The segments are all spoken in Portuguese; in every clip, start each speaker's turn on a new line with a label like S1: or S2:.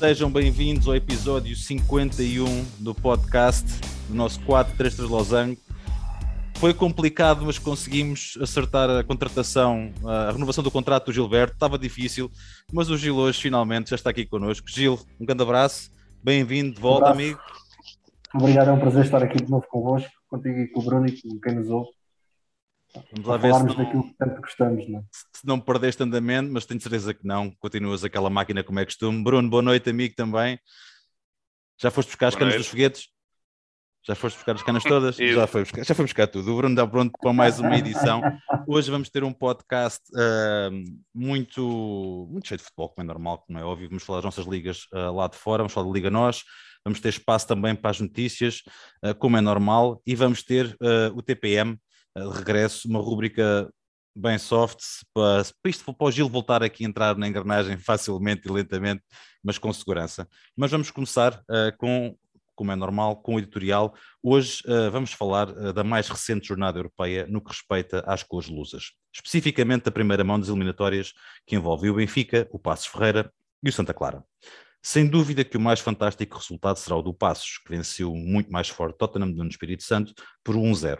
S1: Sejam bem-vindos ao episódio 51 do podcast do nosso 4-3-3 Losango. Foi complicado, mas conseguimos acertar a contratação, a renovação do contrato do Gilberto. Estava difícil, mas o Gil hoje finalmente já está aqui connosco. Gil, um grande abraço, bem-vindo de volta, um amigo.
S2: Obrigado, é um prazer estar aqui de novo convosco, contigo e com o Bruno e com quem nos ouve.
S1: Vamos lá ver se não,
S2: daquilo que tanto gostamos, não é?
S1: se não perdeste andamento, mas tenho certeza que não. Continuas aquela máquina como é costume. Bruno, boa noite, amigo também. Já foste buscar as canas dos foguetes? Já foste buscar as canas todas? já, foi buscar, já foi buscar tudo. O Bruno está pronto para mais uma edição. Hoje vamos ter um podcast uh, muito, muito cheio de futebol, como é normal, como é óbvio. Vamos falar das nossas ligas uh, lá de fora, vamos falar da Liga Nós. Vamos ter espaço também para as notícias, uh, como é normal. E vamos ter o TPM, de regresso, uma rúbrica bem soft para, isto, para o Gil voltar aqui a entrar na engrenagem facilmente e lentamente, mas com segurança. Mas vamos começar uh, com, como é normal, com o editorial. Hoje uh, vamos falar uh, da mais recente jornada europeia no que respeita às cores lusas, especificamente da primeira mão das eliminatórias que envolve o Benfica, o Passos Ferreira e o Santa Clara. Sem dúvida que o mais fantástico resultado será o do Passos, que venceu muito mais forte Tottenham do Espírito Santo por 1-0.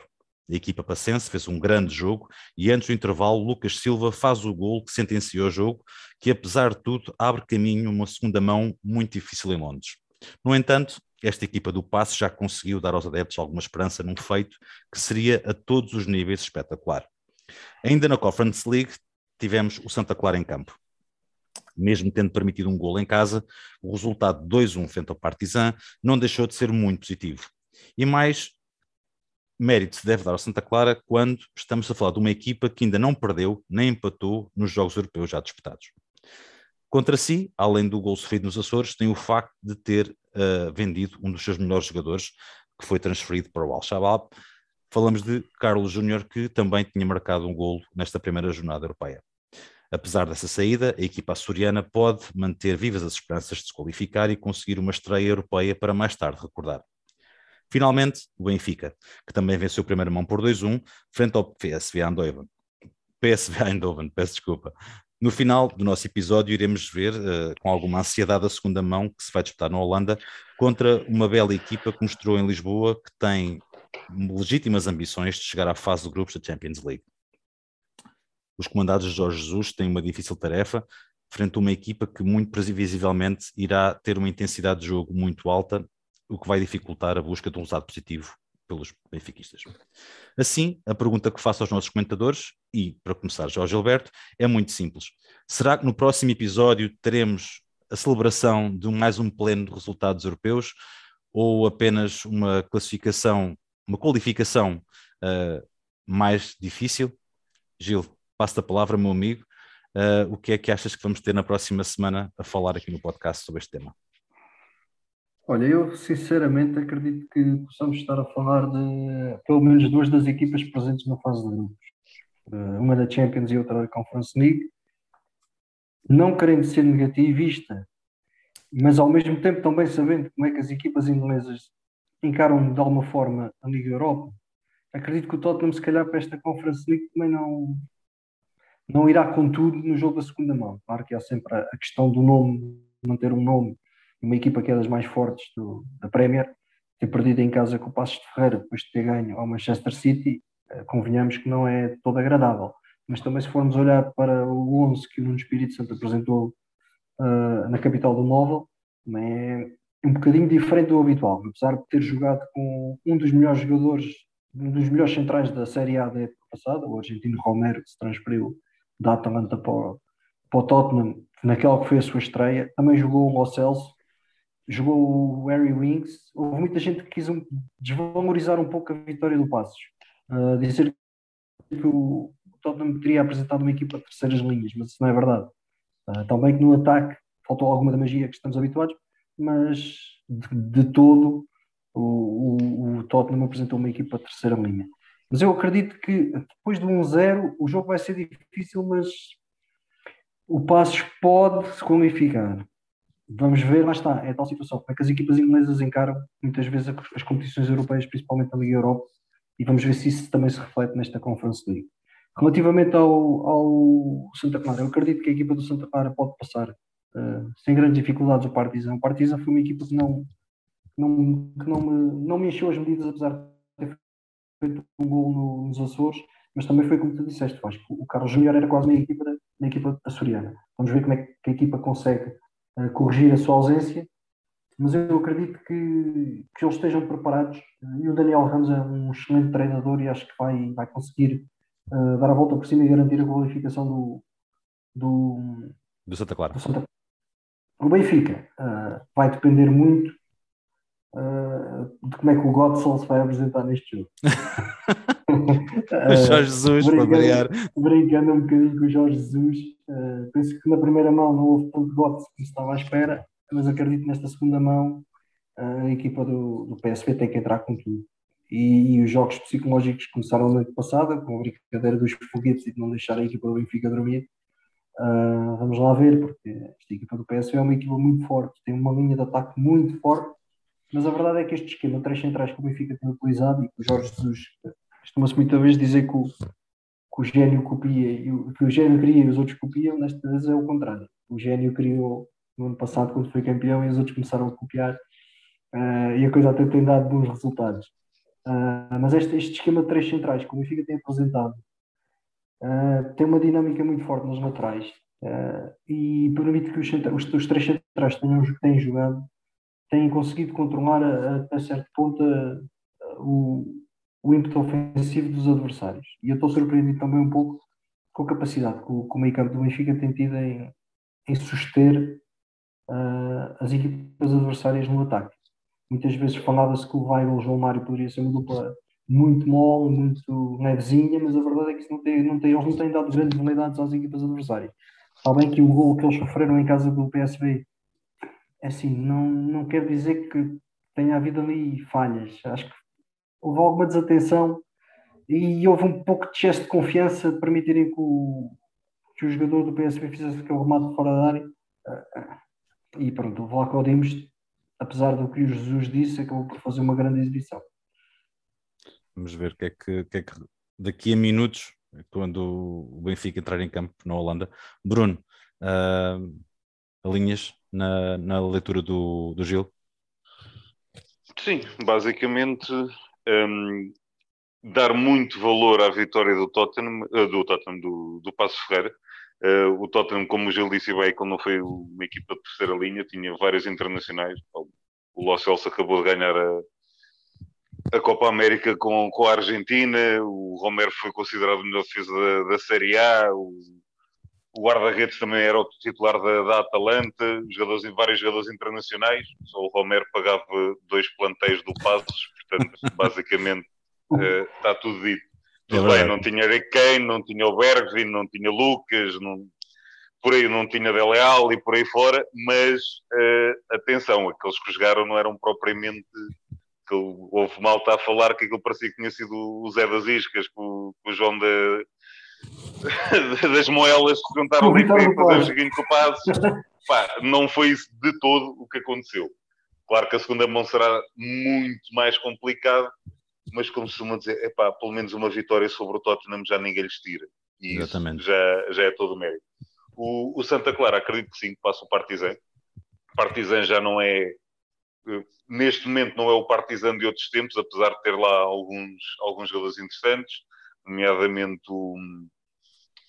S1: A equipa pacense fez um grande jogo e antes do intervalo Lucas Silva faz o gol que sentenciou o jogo, que apesar de tudo abre caminho uma segunda mão muito difícil em Londres. No entanto, esta equipa do Passo já conseguiu dar aos adeptos alguma esperança num feito que seria a todos os níveis espetacular. Ainda na Conference League tivemos o Santa Clara em campo. Mesmo tendo permitido um gol em casa, o resultado 2-1 frente ao Partizan não deixou de ser muito positivo. E mais mérito se deve dar ao Santa Clara quando estamos a falar de uma equipa que ainda não perdeu nem empatou nos Jogos Europeus já disputados. Contra si, além do gol sofrido nos Açores, tem o facto de ter uh, vendido um dos seus melhores jogadores, que foi transferido para o Al-Shabaab. Falamos de Carlos Júnior, que também tinha marcado um gol nesta primeira jornada europeia. Apesar dessa saída, a equipa açoriana pode manter vivas as esperanças de se qualificar e conseguir uma estreia europeia para mais tarde recordar. Finalmente, o Benfica, que também venceu a primeira mão por 2-1, frente ao PSV Eindhoven. PSV Eindhoven, peço desculpa. No final do nosso episódio, iremos ver uh, com alguma ansiedade a segunda mão que se vai disputar na Holanda contra uma bela equipa que mostrou em Lisboa que tem legítimas ambições de chegar à fase de grupos da Champions League. Os comandados de Jorge Jesus têm uma difícil tarefa frente a uma equipa que muito previsivelmente irá ter uma intensidade de jogo muito alta o que vai dificultar a busca de um resultado positivo pelos benfiquistas. Assim, a pergunta que faço aos nossos comentadores, e para começar Jorge Alberto, é muito simples. Será que no próximo episódio teremos a celebração de mais um pleno de resultados europeus ou apenas uma classificação, uma qualificação uh, mais difícil? Gil, passo a palavra, meu amigo. Uh, o que é que achas que vamos ter na próxima semana a falar aqui no podcast sobre este tema?
S2: Olha, eu sinceramente acredito que possamos estar a falar de pelo menos duas das equipas presentes na fase de grupos. Eh, uma da Champions e outra da Conference League. Não querendo ser negativista, mas ao mesmo tempo também sabendo como é que as equipas inglesas encaram de alguma forma a Liga Europa. Acredito que o Tottenham, se calhar, para esta Conference League também não, não irá com tudo no jogo da segunda mão. Claro que há sempre a questão do nome, manter um nome uma equipa que é das mais fortes do, da Premier, ter perdido em casa com o Passos de Ferreira depois de ter ganho ao Manchester City, eh, convenhamos que não é todo agradável. Mas também se formos olhar para o 11 que o Nuno Espírito Santo apresentou uh, na capital do Móvel, é um bocadinho diferente do habitual, apesar de ter jogado com um dos melhores jogadores, um dos melhores centrais da Série A da época passada, o argentino Romero, que se transferiu da Atalanta para para o Tottenham, naquela que foi a sua estreia, também jogou o Celso, jogou o Harry Winks, houve muita gente que quis um, desvalorizar um pouco a vitória do Passos, uh, dizer que o Tottenham teria apresentado uma equipa de terceiras linhas, mas isso não é verdade. Uh, também que no ataque faltou alguma da magia que estamos habituados, mas de, de todo o, o, o, Tottenham apresentou uma equipa de terceira linha. Mas eu acredito que depois do 1-0 o jogo vai ser difícil, mas o Passos pode se qualificar vamos ver, lá está, é tal situação. Como é que as equipas inglesas encaram muitas vezes as competições europeias, principalmente a Liga Europa, e vamos ver se isso também se reflete nesta Conference League. Relativamente ao, ao Santa Clara, eu acredito que a equipa do Santa Clara pode passar uh, sem grandes dificuldades o Partizan. O Partizan foi uma equipa que não, não, que não, me, não me encheu as medidas, apesar de ter feito um gol no, nos Açores, mas também foi como tu disseste, que o Carlos Júnior era quase na equipa, na equipa açoriana. Vamos ver como é que a equipa consegue corrigir a sua ausência, mas eu acredito que, que eles estejam preparados e o Daniel Ramos é um excelente treinador e acho que vai, vai conseguir uh, dar a volta por cima e garantir a qualificação do, do,
S1: do Santa Clara. Do
S2: Santa... O Benfica uh, vai depender muito uh, de como é que o Godsall se vai apresentar neste jogo.
S1: o Jorge Jesus, para variar.
S2: Brincando um bocadinho com o Jorge Jesus, penso que na primeira mão não houve tanto Godsall como estava à espera, mas acredito que nesta segunda mão a equipa do, do PSV tem que entrar com tudo. E, e, os jogos psicológicos começaram na noite passada, com a brincadeira dos foguetes e de não deixar a equipa do Benfica dormir. Uh, vamos lá ver, porque esta equipa do PSV é uma equipa muito forte, tem uma linha de ataque muito forte, mas a verdade é que este esquema, três centrais que o Benfica tem utilizado e que o Jorge Jesus costuma-se muitas vezes dizer que o, que o gênio copia, o, que o gênio cria e os outros copiam, nesta vez é o contrário. O gênio criou no ano passado quando foi campeão e os outros começaram a copiar uh, e a coisa até tem dado bons resultados. Uh, mas este, este esquema de três centrais que o Benfica tem apresentado Uh, tem uma dinâmica muito forte nos laterais e permite que os, os, os três centrais têm, têm jogado têm conseguido controlar até certo ponto uh, o, o ímpeto ofensivo dos adversários. E eu estou surpreendido também um pouco com a capacidade que o, que o meio campo do Benfica tem tido em, em suster as equipas adversárias no ataque. Muitas vezes falava-se que o Weigl, o João Mário poderia ser uma dupla muito mole, muito levezinha, mas a verdade é que não tem, não tem, eles não têm dado grandes vulnerabilidades às equipas adversárias. Está bem que o gol que eles sofreram em casa do PSV, é assim, não, não quer dizer que tenha havido ali falhas. Acho que houve alguma desatenção e houve um pouco de excesso de confiança de permitirem que o, que o jogador do PSV fizesse aquele remate fora da área. E pronto, o Vlaco Dimos, apesar do que o Jesus disse, acabou por fazer uma grande exibição.
S1: Vamos ver o que, é que, que, é que daqui a minutos, quando o Benfica entrar em campo na Holanda. Bruno, uh, alinhas na, na leitura do, do Gil?
S3: Sim, basicamente um, dar muito valor à vitória do Tottenham, uh, do Tottenham, do, do Passo Ferreira. Uh, o Tottenham, como o Gil disse bem, quando não foi uma equipa de terceira linha, tinha vários internacionais. O Los Celso acabou de ganhar a, a Copa América com, com a Argentina, o Romero foi considerado o melhor defesa da, da Série A, o, o guarda-redes também era o titular da, da Atalanta, jogadores, vários jogadores internacionais, só o Romero pagava dois plantéis do Passos, portanto, basicamente uh, está tudo dito. É tudo é bem, não tinha Kane, não tinha o Bergvin, não tinha Lucas, não, por aí não tinha Dele Alli e por aí fora, mas uh, atenção, aqueles que jogaram não eram propriamente que houve malta a falar que aquilo parecia que tinha sido o Zé das Iscas, que o, o João de, das Moelas que juntaram ali para fazer o seguinte com Pá, não foi isso de todo o que aconteceu. Claro que a segunda mão será muito mais complicada, mas como se costuma dizer, epá, pelo menos uma vitória sobre o Tottenham já ninguém lhes tira. E Exatamente. já, já é todo o mérito. O, o Santa Clara, acredito que sim, que passa o Partizan. Partizan já não é neste momento não é o Partizan de outros tempos, apesar de ter lá alguns, alguns jogadores interessantes, nomeadamente o,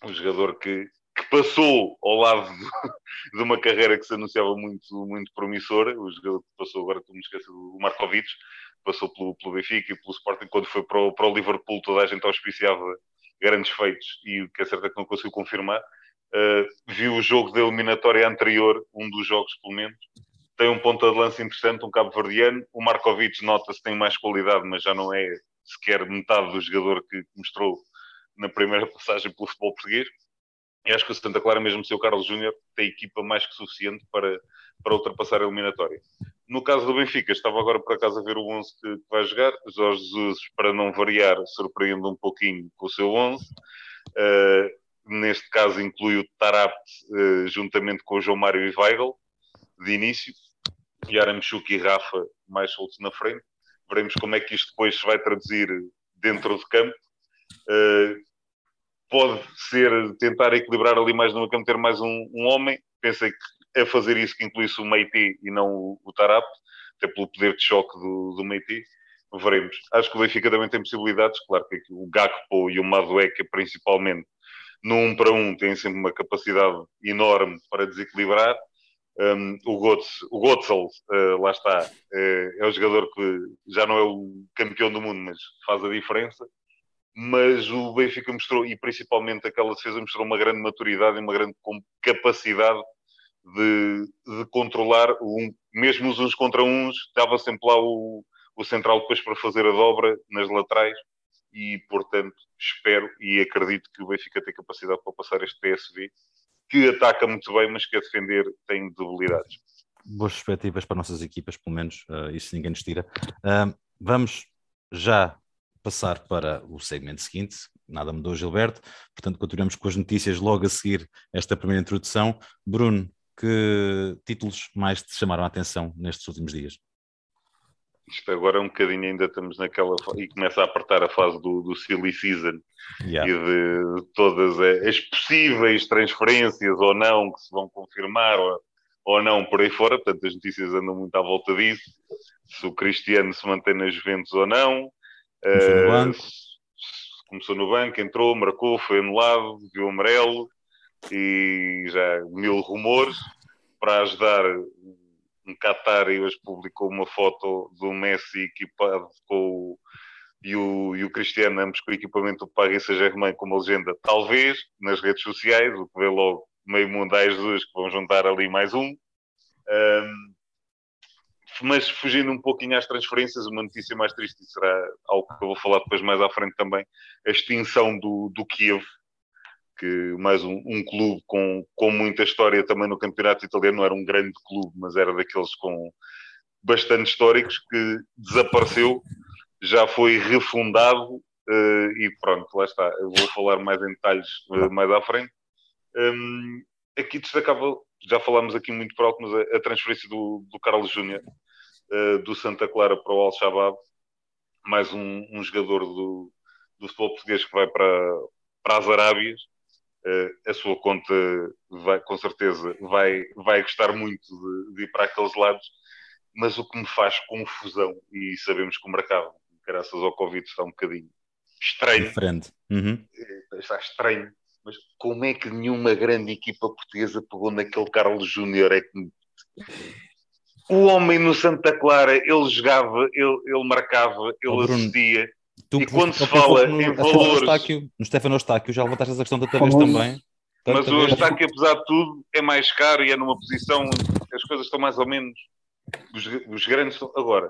S3: um jogador que, que, passou ao lado de, de, uma carreira que se anunciava muito, muito promissora, o jogador que passou, agora estou me esqueço, o Markovic, passou pelo, pelo Benfica e pelo Sporting, quando foi para o, para o Liverpool toda a gente auspiciava grandes feitos e o que é certo é que não conseguiu confirmar. Uh, viu o jogo da eliminatória anterior, um dos jogos pelo menos, tem um ponta de lança interessante, um cabo-verdiano. O Markovic nota-se tem mais qualidade, mas já não é sequer metade do jogador que mostrou na primeira passagem pelo futebol português. E acho que o Santa Clara, mesmo sem o Carlos Júnior, tem equipa mais que suficiente para, para ultrapassar a eliminatória. No caso do Benfica, estava agora por acaso a ver o 11 que, que vai jogar. Jorge Jesus, para não variar, surpreende um pouquinho com o seu 11. Uh, eh, neste caso inclui o Tarap uh, juntamente com o João Mário e Weigl de início. Yaramchuk e Rafa mais soltos na frente. Veremos como é que isto depois se vai traduzir dentro de campo. Uh, pode ser tentar equilibrar ali mais no campo, ter mais um, um homem. Pensei que a fazer isso que incluísse o Meiti e não o, o Tarap, até pelo poder de choque do, do Meiti. Veremos. Acho que o Benfica também tem possibilidades. Claro que o Gakpo e o Madueca, principalmente, no para um, têm sempre uma capacidade enorme para desequilibrar. Um, o, Götze, o Götzel, uh, lá está, uh, é o jogador que já não é o campeão do mundo, mas faz a diferença. Mas o Benfica mostrou, e principalmente aquela defesa, mostrou uma grande maturidade e uma grande capacidade de, de controlar, um, mesmo os uns contra uns, estava sempre lá o, o central depois para fazer a dobra nas laterais. E, portanto, espero e acredito que o Benfica tem capacidade para passar este PSV, que ataca muito bem, mas que a defender tem debilidades.
S1: Boas perspectivas para nossas equipas, pelo menos, uh, isso ninguém nos tira. Uh, vamos já passar para o segmento seguinte. Nada mudou, Gilberto. Portanto, continuamos com as notícias logo a seguir esta primeira introdução. Bruno, que títulos mais te chamaram a atenção nestes últimos dias?
S3: Isto agora é um bocadinho, ainda estamos naquela e começa a apertar a fase do, do silly season yeah. e de todas as possíveis transferências ou não que se vão confirmar ou, ou não por aí fora. Portanto, as notícias andam muito à volta disso. Se o Cristiano se mantém nas Juventus ou não.
S1: Começou no banco.
S3: Uh, começou no banco, entrou, marcou, foi anulado, viu amarelo e já mil rumores para ajudar um e hoje publicou uma foto do Messi equipado com o, e, o, e o Cristiano, ambos com o equipamento do Paris Saint-Germain como legenda, talvez, nas redes sociais, o que vê logo meio mundo a Jesus que vão juntar ali mais um. um mas fugindo um pouquinho às transferências, uma notícia mais triste será algo que eu vou falar depois mais à frente também, a extinção do, do Kiev, que mais um, um, clube com, com muita história também no campeonato italiano, não era um grande clube, mas era daqueles com bastante históricos, que desapareceu, já foi refundado uh, e pronto, lá está. Eu vou falar mais em detalhes uh, mais à frente. Um, aqui destacava, já falámos aqui muito por alto, mas a, a transferência do, do Carlos Júnior uh, do Santa Clara para o Al-Shabaab, mais um, um jogador do, do futebol português que vai para, para as Arábias a sua conta vai, com certeza vai, vai gostar muito de, de, ir para aqueles lados, mas o que me faz confusão, e sabemos que o mercado, graças ao Covid, está um bocadinho estranho.
S1: Diferente. Uhum.
S3: Eh, está estranho, mas como é que nenhuma grande equipa portuguesa pegou naquele Carlos Júnior? É que o homem no Santa Clara, ele jogava, ele, ele marcava, ele oh, assistia Tu, e quando se fala no, em valores.
S1: Eustáquio, no Stefano Eustáquio já levantaste essa questão da vez também.
S3: Mas o Eustáquio, apesar de tudo, é mais caro e é numa posição as coisas estão mais ou menos. Os, os grandes estão. Agora,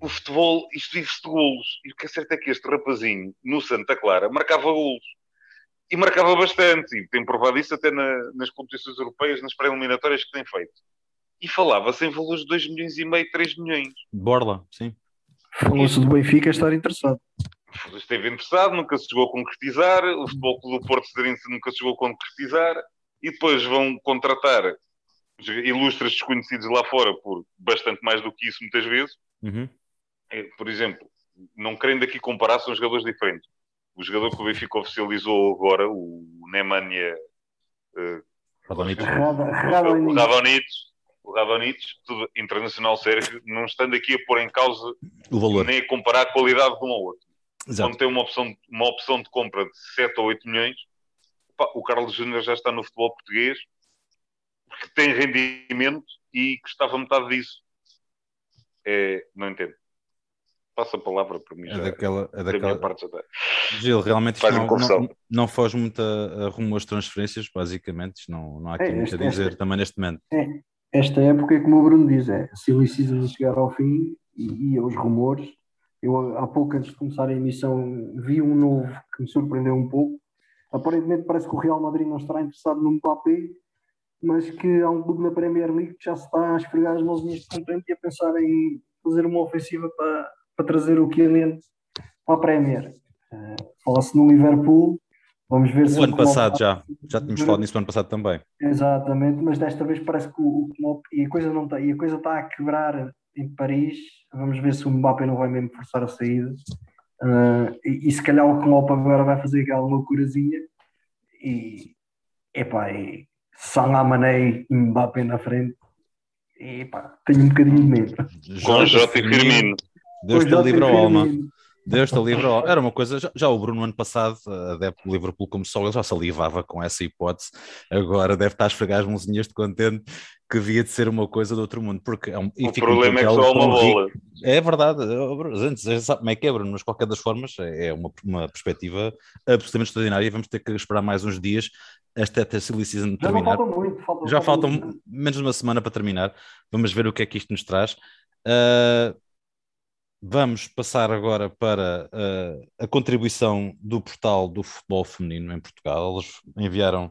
S3: o futebol, isto vive-se de golos. E o que é certo é que este rapazinho, no Santa Clara, marcava golos. E marcava bastante. E tem provado isso até na, nas competições europeias, nas pré-eliminatórias que tem feito. E falava-se em valores de 2 milhões e meio, 3 milhões.
S1: Borla, sim.
S2: Falou-se do Benfica estar interessado.
S3: Esteve interessado, nunca se chegou a concretizar. O Futebol do Porto Cedarense nunca se chegou a concretizar. E depois vão contratar ilustres desconhecidos lá fora por bastante mais do que isso, muitas vezes.
S1: Uhum.
S3: Por exemplo, não querendo aqui comparar, são jogadores diferentes. O jogador que o Benfica oficializou agora, o Nemanja uh,
S1: Radonjic,
S3: o tudo internacional sérvio, não estando aqui a pôr em causa
S1: o valor.
S3: nem a comparar a qualidade de um ao outro. Exato. Quando tem uma opção, uma opção de compra de 7 ou 8 milhões, pá, o Carlos Júnior já está no futebol português, que tem rendimento e custava metade disso. É, não entendo. Passa a palavra para mim. É já,
S1: daquela, é daquela... parte já Gil, realmente não, não, não, foge muito a, a rumo às transferências, basicamente. Não, não há aqui é, muito a dizer este, também neste momento.
S2: Esta época é como o Bruno diz, é silly season chegar ao fim e, e os rumores. Eu há pouco antes de começar a emissão vi um novo que me surpreendeu um pouco. Aparentemente parece que o Real Madrid não estará interessado no Mbappé, mas que há um clube na Premier League que já se está a esfregar as mãozinhas de contente e a pensar em fazer uma ofensiva para, para trazer o Kylian para a Premier. Uh, Fala-se no Liverpool, Vamos ver
S1: se o ano passado já, já tínhamos falado nisso no ano passado também.
S2: Exatamente, mas desta vez parece que o, o e a coisa não está, e a coisa está a quebrar em Paris. Vamos ver se o Mbappé não vai mesmo forçar a saída. Uh, e, e, se calhar o Klopp agora vai fazer aquela loucurazinha e epá, e Salah, Mané e Mbappé na frente. E pá, tenho um bocadinho de medo.
S3: Com Jota e Firmino.
S1: Deus te livre a alma. Deus te livre. Era uma coisa, já, já, o Bruno ano passado, adepto do Liverpool como só, ele já salivava com essa hipótese. Agora deve estar a esfregar as mãozinhas de contente que havia de ser uma coisa do outro mundo. Porque é um,
S3: o problema é que só uma bola.
S1: É verdade. Antes, já sabe como é que é, Bruno, mas qualquer das formas é uma, uma perspectiva absolutamente extraordinária e vamos ter que esperar mais uns dias esta silly season terminar.
S2: Falta muito, falta,
S1: já faltam menos de uma semana para terminar. Vamos ver o que é que isto nos traz. Uh, Vamos passar agora para uh, a contribuição do portal do futebol feminino em Portugal. Eles enviaram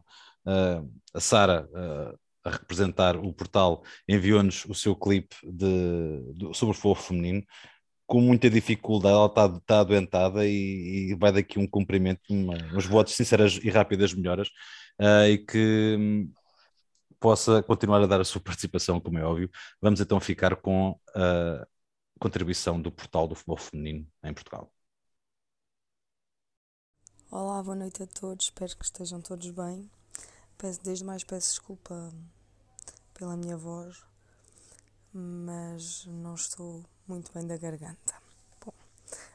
S1: uh, a Sara uh, a representar o portal, enviou-nos o seu clipe de, de, sobre o futebol feminino com muita dificuldade. Ela está, está adoentada e, e, vai daqui um cumprimento, uma, votos sinceras e rápidas melhoras e que um, possa continuar a dar a sua participação, como é óbvio. Vamos então ficar com contribuição do portal do futebol feminino em Portugal.
S4: Olá, boa noite a todos, espero que estejam todos bem. Peço, desde mais peço desculpa pela minha voz, mas não estou muito bem da garganta. Bom,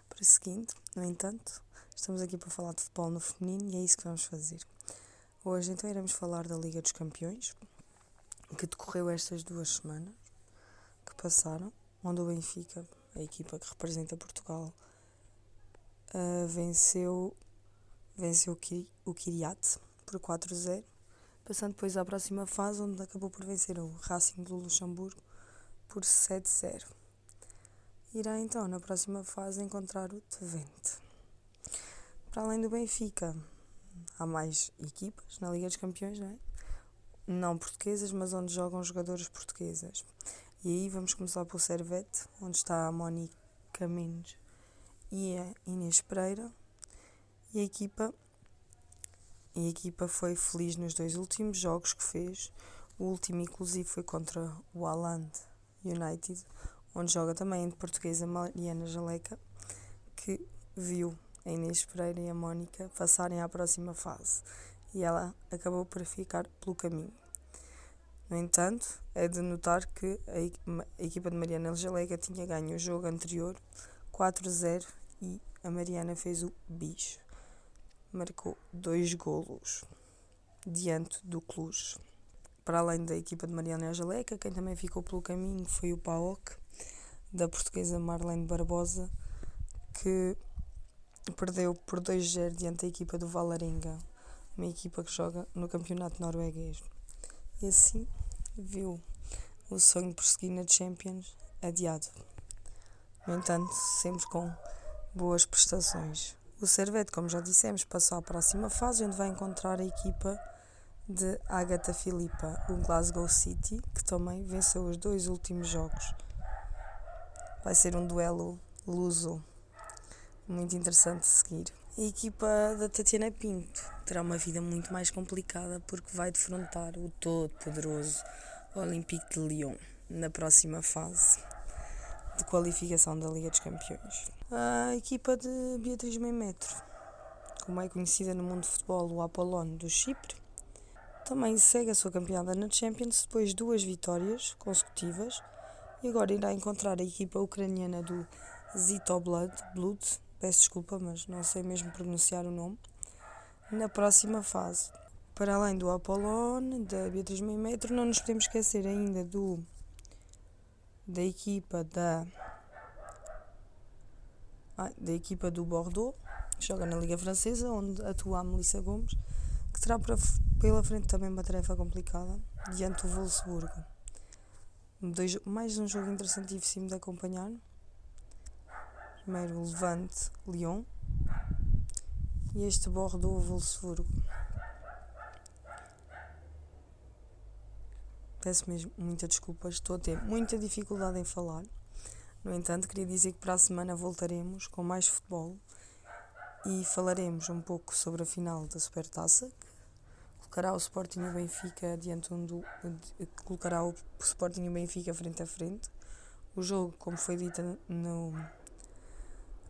S4: para o seguinte, no entanto, estamos aqui para falar de futebol no feminino e é isso que vamos fazer. Hoje então iremos falar da Liga dos Campeões, que decorreu estas duas semanas que passaram onde o Benfica, a equipa que representa Portugal, uh, venceu, venceu o Kiriat por 4-0, passando depois à próxima fase, onde acabou por vencer o Racing do Luxemburgo por 7-0. Irá então, na próxima fase, encontrar o Twente. Para além do Benfica, há mais equipas na Liga dos Campeões, não é? Não portuguesas, mas onde jogam jogadores portuguesas. E aí vamos começar pelo Servete, onde está a Mónica Mendes e a Inês Pereira. E a equipa, a equipa foi feliz nos dois últimos jogos que fez. O último, inclusive, foi contra o Aland United, onde joga também a portuguesa Mariana Jaleca, que viu a Inês Pereira e a Mónica passarem à próxima fase. E ela acabou por ficar pelo caminho. No entanto, é de notar que a equipa de Mariana Angeleca tinha ganho o jogo anterior 4-0 e a Mariana fez o bicho. Marcou dois golos diante do Cluj. Para além da equipa de Mariana Angeleca, quem também ficou pelo caminho foi o PAOC, da portuguesa Marlene Barbosa, que perdeu por 2-0 diante da equipa do Valarenga, uma equipa que joga no campeonato norueguês e assim viu o sonho de prosseguir na Champions adiado. No entanto, sempre com boas prestações. O Servete, como já dissemos, passou à próxima fase, onde vai encontrar a equipa de Agatha Filipa, o Glasgow City, que também venceu os dois últimos jogos. Vai ser um duelo luso, muito interessante de seguir. A equipa da Tatiana Pinto terá uma vida muito mais complicada porque vai defrontar o todo-poderoso Olympique de Lyon na próxima fase de qualificação da Liga dos Campeões. A equipa de Beatriz Meimetro, como é conhecida no mundo do futebol, o Apollon do Chipre, também segue a sua campeonato na Champions depois de duas vitórias consecutivas e agora irá encontrar a equipa ucraniana do Zitoblad Blood peço desculpa, mas não sei mesmo pronunciar o nome, na próxima fase. Para além do Apollon, da Beatriz Meio Metro, não nos podemos esquecer ainda do da equipa da da equipa do Bordeaux, que joga na Liga Francesa, onde atua a Melissa Gomes, que terá para, pela frente também uma tarefa complicada diante do Wolfsburgo. Dois, mais um jogo interessantíssimo de acompanhar. Primeiro Levante Lyon e este Bordeaux Wolfsburgo. Peço mesmo muita desculpa, estou a ter muita dificuldade em falar. No entanto, queria dizer que para a semana voltaremos com mais futebol e falaremos um pouco sobre a final da Supertaça, que colocará o Sporting e o Benfica diante um do, colocará o Sporting e o Benfica frente a frente. O jogo, como foi dito no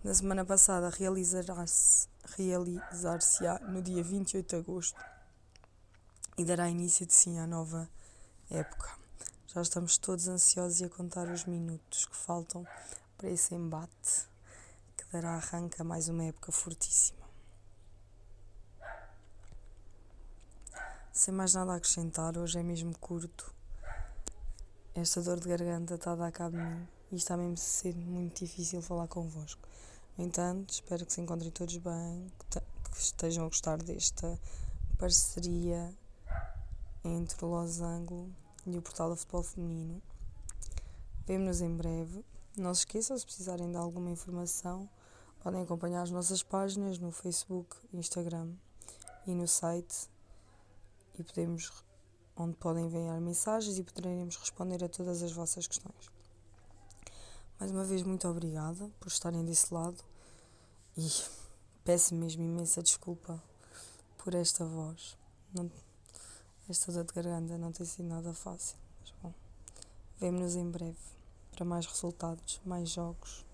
S4: na semana passada realizar-se realizar no dia 28 de agosto e dará início de sim à nova época. Já estamos todos ansiosos e a contar os minutos que faltam para esse embate que dará arranque a mais uma época fortíssima. Sem mais nada a acrescentar, hoje é mesmo curto. Esta dor de garganta está a dar cabo de mim e está mesmo a ser muito difícil falar convosco. Entanto, espero que se encontrem todos bem, que, que estejam a gostar desta parceria entre o Losango e o Portal do Futebol Feminino. Vemo-nos em breve. Não se esqueçam, se precisarem de alguma informação, podem acompanhar as nossas páginas no Facebook, Instagram e no site e podemos onde podem enviar mensagens e poderemos responder a todas as vossas questões. Mais uma vez, muito obrigada por estarem desse lado e peço mesmo imensa desculpa por esta voz. Não, esta dor de garganta não tem sido nada fácil, mas bom, vemo-nos em breve para mais resultados, mais jogos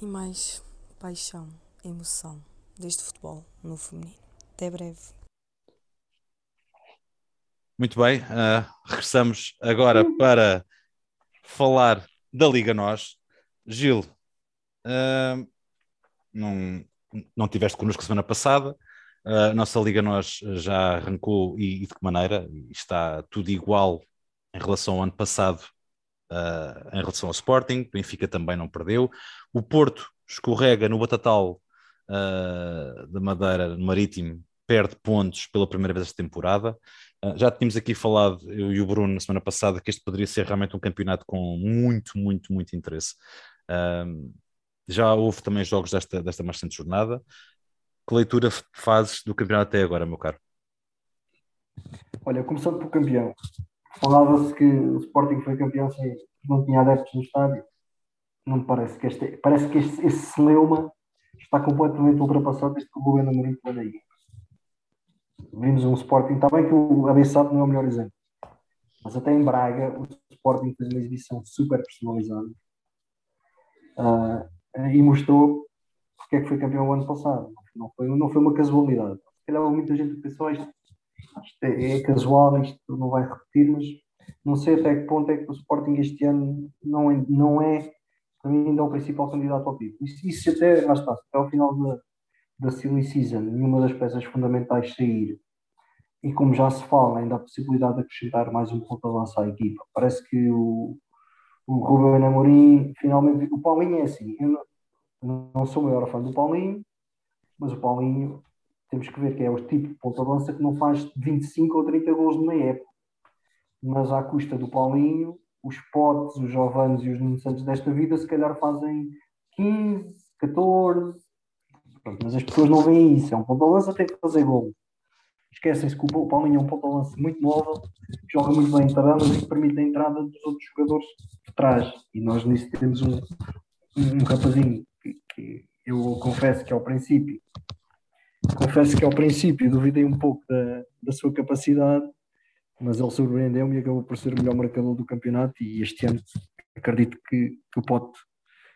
S4: e mais paixão, emoção deste futebol no feminino. Até breve.
S1: Muito bem, uh, regressamos agora para falar da Liga Nós. Gil, uh, não, não tiveste connosco semana passada, uh, a nossa Liga Nós já arrancou e, e, de que maneira? Está tudo igual em relação ao ano passado, em relação ao Sporting, Benfica também não perdeu, o Porto escorrega no Batatal da Madeira, Marítimo, perde pontos pela primeira vez esta temporada. Ah, já tínhamos aqui falado, eu e o Bruno, na semana passada, que este poderia ser realmente um campeonato com muito, muito, muito interesse. já houve também jogos desta, desta mais recente jornada. Que leitura fazes do campeonato até agora, meu caro?
S2: Olha, começando pelo campeão. Falava-se que o Sporting foi campeão sem não tinha adeptos no estádio. Não me parece que este, parece que este, esse celeuma está completamente ultrapassado desde que o Rubén Amorim foi daí vimos um Sporting, está bem que o Abençoado não é o melhor exemplo, mas até em Braga o Sporting fez uma exibição super personalizada uh, e mostrou porque é que foi campeão o ano passado. Não foi, não foi uma casualidade. Se calhar muita gente pensou isto, isto é, é, casual, isto não vai repetir, mas não sei até que ponto é que o Sporting este ano não é, não é para mim ainda o principal candidato ao título. Isso, isso até, lá está, até ao final da, da silly season, nenhuma das peças fundamentais sair, e como já se fala, ainda a possibilidade de acrescentar mais um ponto a lançar à equipa. Parece que o, o Ruben Amorim, finalmente, o Paulinho é assim, eu não, não sou o maior fã do Paulinho, mas o Paulinho, temos que ver que é o tipo de ponta lança que não faz 25 ou 30 gols numa época. Mas à custa do Paulinho, os Potes, os Jovanes e os Nuno Santos desta vida, se calhar fazem 15, 14, Pronto, mas as pessoas não veem isso. É um ponto de lança, tem que fazer gol. Esquecem-se que o Paulinho é um ponto de lança muito móvel, joga muito bem em tabelas e permite a entrada dos outros jogadores de trás. E nós nisso temos um, um rapazinho que, que eu confesso que ao princípio confesso que ao princípio duvidei um pouco da, da sua capacidade, mas ele surpreendeu-me e acabou por ser o melhor marcador do campeonato. E este ano acredito que, que o Pote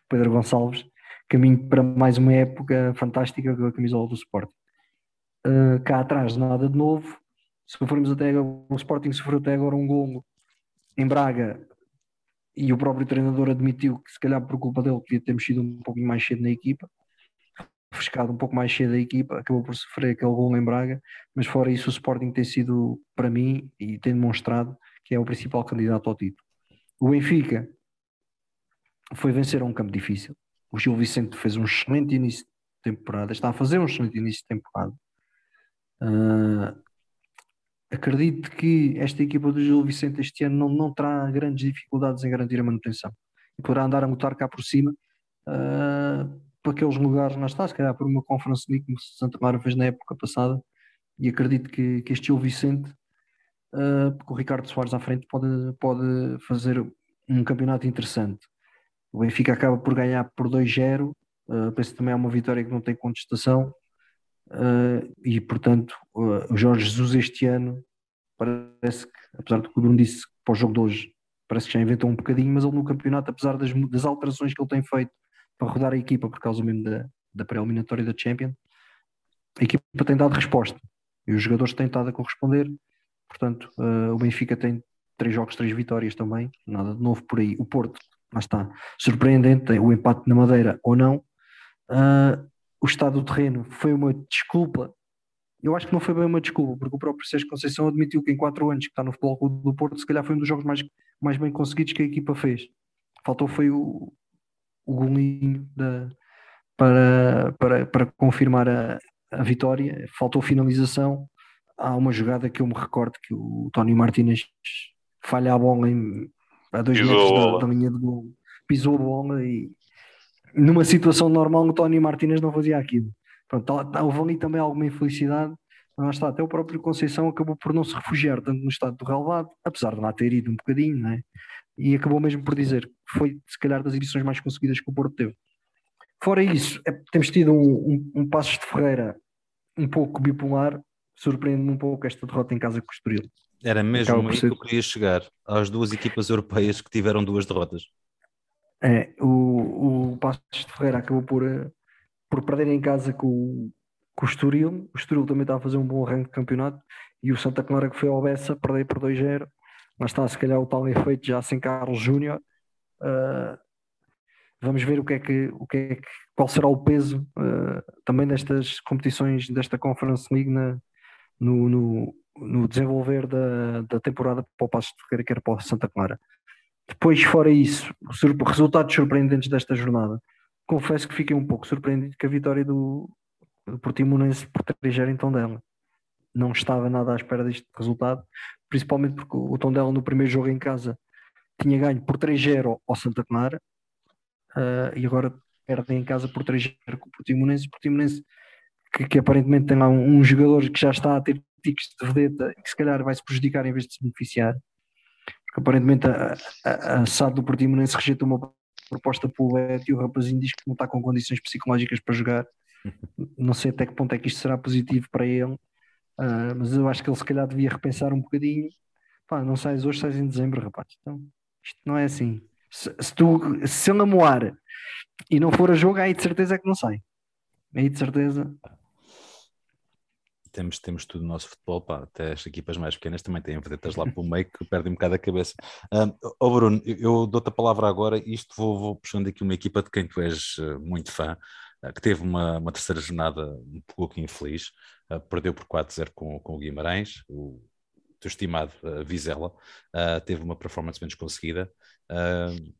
S2: Pedro Gonçalves caminho para mais uma época fantástica com a camisola do Sporting. Uh, cá atrás, nada de novo. Se formos até agora, o Sporting sofreu até agora um gol em Braga e o próprio treinador admitiu que se calhar por culpa dele devia ter mexido um pouquinho mais cedo na equipa, frescado um pouco mais cedo a equipa, acabou por sofrer aquele gol em Braga, mas fora isso o Sporting tem sido, para mim, e tem demonstrado que é o principal candidato ao título. O Benfica foi vencer a um campo difícil, o Gil Vicente fez um excelente início de temporada, está a fazer um excelente início de temporada. Uh, acredito que esta equipa do Gil Vicente este ano não, não terá grandes dificuldades em garantir a manutenção e poderá andar a mutar cá por cima uh, para aqueles lugares, não está, se calhar por uma Conference League como Santa Mara fez na época passada e acredito que, que este Gil Vicente uh, com o Ricardo Soares à frente pode, pode fazer um campeonato interessante o Benfica acaba por ganhar por 2-0. Uh, penso também é uma vitória que não tem contestação. Uh, e portanto, uh, o Jorge Jesus este ano parece que, apesar do que o Bruno disse para o jogo de hoje, parece que já inventou um bocadinho, mas ele no campeonato, apesar das, das alterações que ele tem feito para rodar a equipa por causa mesmo da, da pré-eliminatória da Champions, a equipa tem dado resposta. E os jogadores têm estado a corresponder. Portanto, uh, o Benfica tem três jogos, três vitórias também, nada de novo por aí. O Porto, lá está, surpreendente, o empate na Madeira ou não. Uh, o estado do terreno foi uma desculpa. Eu acho que não foi bem uma desculpa, porque o próprio Sérgio Conceição admitiu que em quatro anos que está no Futebol do Porto, se calhar foi um dos jogos mais, mais bem conseguidos que a equipa fez. Faltou foi o, o golinho da, para, para, para confirmar a, a vitória, faltou finalização. Há uma jogada que eu me recordo que o Tony Martínez falha a bola em, a dois pisou metros da, da, linha de gol, pisou a bola e numa situação normal o Tony Martínez não fazia aquilo. Pronto, houve ali também alguma infelicidade, mas está, até o próprio Conceição acabou por não se refugiar tanto no estado do relevado, apesar de lá ter ido um bocadinho, né? e acabou mesmo por dizer que foi se calhar das edições mais conseguidas que o Porto teve. Fora isso, é, temos tido um, um, um Passos de Ferreira um pouco bipolar, surpreende-me um pouco esta derrota em casa com o Estoril.
S1: Era mesmo aí ser... que eu queria chegar, às duas equipas europeias que tiveram duas derrotas.
S2: É, o, o Passos de Ferreira acabou por, eh, por perder em casa com, com o Estoril. O Estoril também está a fazer um bom arranque de campeonato e o Santa Clara que foi ao Bessa, perder por 2-0. Mas está, se calhar, o tal efeito já sem Carlos Júnior. Uh, vamos ver o que é que, o que, é que qual será o peso uh, também destas competições, desta Conference League na, no, no, no desenvolver da, da temporada para o Passo de Ferreira, quer para o Santa Clara. Depois, fora isso, resultados surpreendentes desta jornada. Confesso que fiquei um pouco surpreendido com a vitória do, do Portimonense por 3 em Tondela. Não estava nada à espera deste resultado, principalmente porque o Tondela no primeiro jogo em casa tinha ganho por 3-0 ao Santa Clara uh, e agora perde em casa por 3-0 com o Portimonense. O Portimonense que, que, aparentemente tem lá um, um, jogador que já está a ter tiques de vedeta e que se calhar vai se prejudicar em vez de se beneficiar. Aparentemente a, a, a SAD do Portimonense rejeita uma proposta para o e o rapazinho diz que não está com condições psicológicas para jogar. Não sei até que ponto é que isto será positivo para ele, uh, mas eu acho que ele se calhar devia repensar um bocadinho. Pá, não sais hoje, sais em dezembro, rapaz. Então, isto não é assim. Se, se, tu, se ele namoar e não for a jogo, aí de certeza é que não sai. Aí de certeza.
S1: Temos, temos tudo no nosso futebol, pá, até as equipas mais pequenas também têm vedetas lá pelo meio que perdem um bocado a cabeça. Um, oh Bruno, eu dou-te a palavra agora, isto vou, vou puxando aqui uma equipa de quem tu és uh, muito fã, uh, que teve uma, uma terceira jornada um pouco infeliz, uh, perdeu por 4-0 com, com o Guimarães, o teu estimado Vizela, teve uma performance menos conseguida. Uh,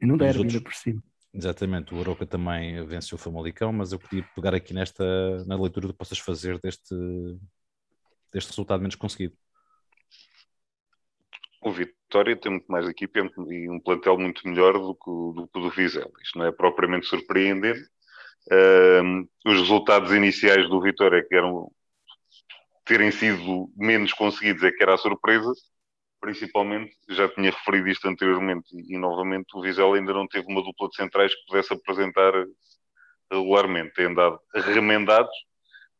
S2: não deram outros... ainda por cima.
S1: Exatamente, o Aroca também venceu o Famalicão, mas eu queria pegar aqui nesta na leitura que possas fazer deste, deste resultado menos conseguido.
S3: O Vitória tem muito mais equipe e um plantel muito melhor do que, do o do Vizela. Isto não é propriamente surpreendente. Os resultados iniciais do Vitória, que eram terem sido menos conseguidos, é que era a surpresa principalmente, já tinha referido isto anteriormente e, novamente, o Vizela ainda não teve uma dupla de centrais que pudesse apresentar regularmente. Tem andado remendados.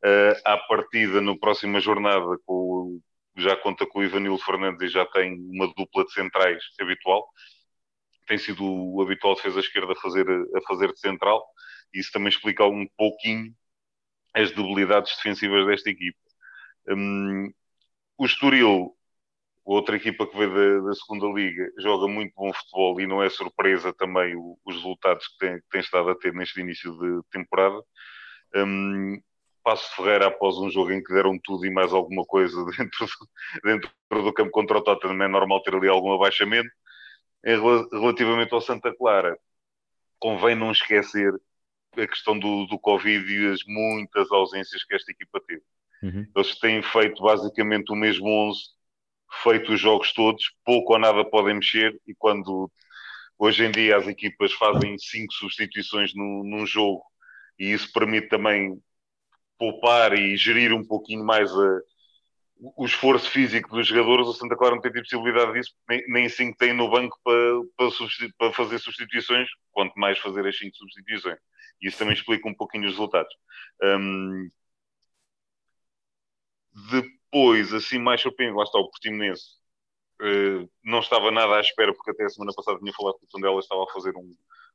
S3: Uh, à partida, na próxima jornada, com, já conta com o Ivanilo Fernandes e já tem uma dupla de centrais habitual. Tem sido o habitual defesa esquerda a fazer, a fazer de central. Isso também explica um pouquinho as debilidades defensivas desta equipa. Um, o Estoril outra equipa que veio da, da, segunda liga joga muito bom futebol e não é surpresa também o, os resultados que tem, que tem, estado a ter neste início de temporada. Um, Passo Ferreira, após um jogo em que deram tudo e mais alguma coisa dentro do, dentro do campo contra o Tottenham, é normal ter ali algum abaixamento. Em, relativamente ao Santa Clara, convém não esquecer a questão do, do Covid e as muitas ausências que esta equipa teve. Uhum. Eles têm feito basicamente o mesmo 11 feito os jogos todos, pouco ou nada podem mexer e quando hoje em dia as equipas fazem cinco substituições num, num jogo e isso permite também poupar e gerir um pouquinho mais a, o esforço físico dos jogadores, o Santa Clara não tem tido possibilidade disso, nem, nem cinco tem no banco para, para, para, fazer substituições, quanto mais fazer as cinco substituições. Isso também explica um pouquinho os resultados. Um, depois, assim, mais surpreendente, lá está o Portimonense. Uh, não estava nada à espera, porque até a semana passada tinha falado que o Tondela estava a fazer um,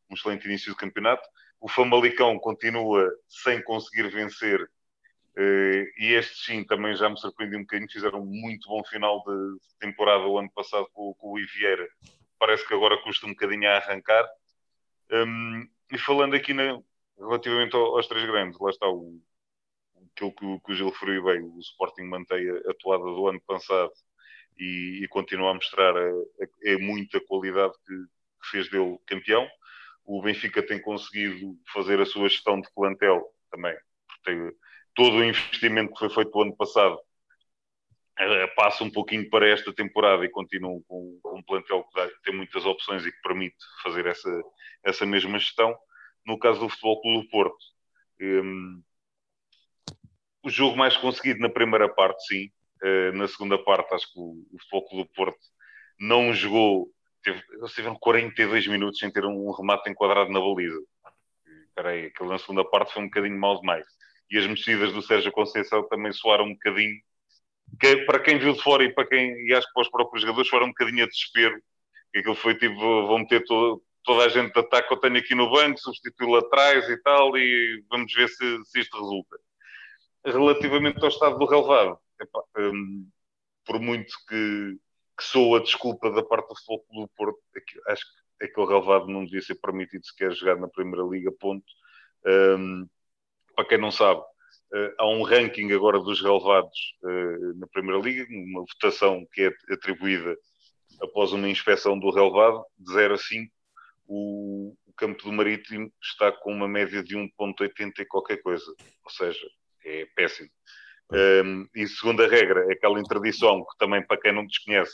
S3: um excelente início de campeonato. O Famalicão continua sem conseguir vencer Uh, e este sim também já me surpreendi um bocadinho. Fizeram um muito bom final de temporada o ano passado com, com o Ivieira. Parece que agora custa um bocadinho a arrancar. Um, e falando aqui na, relativamente aos três grandes, lá está o, aquilo que, que o Gil Frio bem, o Sporting mantém a, a toada do ano passado e, e continua a mostrar a, a, a muita qualidade que, que, fez dele campeão. O Benfica tem conseguido fazer a sua gestão de plantel também, porque todo o investimento que foi feito o ano passado eh, passa um pouquinho para esta temporada e continuam com, um plantel que dá, tem muitas opções e que permite fazer essa, essa mesma gestão. No caso do Futebol Clube do Porto, um, o jogo mais conseguido na primeira parte, sim. Uh, na segunda parte, acho que o, o Clube do Porto não jogou. Teve, eles tiveram 42 minutos sem ter um remate enquadrado na baliza. Espera aí, aquele na segunda parte foi um bocadinho mal demais. E as mexidas do Sérgio Conceição também soaram um bocadinho. Que, para quem viu de fora e para quem, e acho que para os próprios jogadores, foram um bocadinho a desespero. Que aquilo foi tipo, vão meter toda a gente de ataque que eu tenho aqui no banco, substituí-lo atrás e tal, e vamos ver se, se isto resulta. Relativamente ao estado do relevado, epá, hum, por muito que, que sou a desculpa da parte do Futebol do Porto, é acho que aquele relevado não devia ser permitido sequer jogar na Primeira Liga, ponto. Um, para quem não sabe, uh, há um ranking agora dos relevados uh, na Primeira Liga, uma votação que é atribuída após uma inspeção do relevado, de 0 a 5, o, o campo do Marítimo está com uma média de 1.80 e qualquer coisa, ou seja, é péssimo. Um, e segunda regra, é aquela interdição que também para quem não desconhece,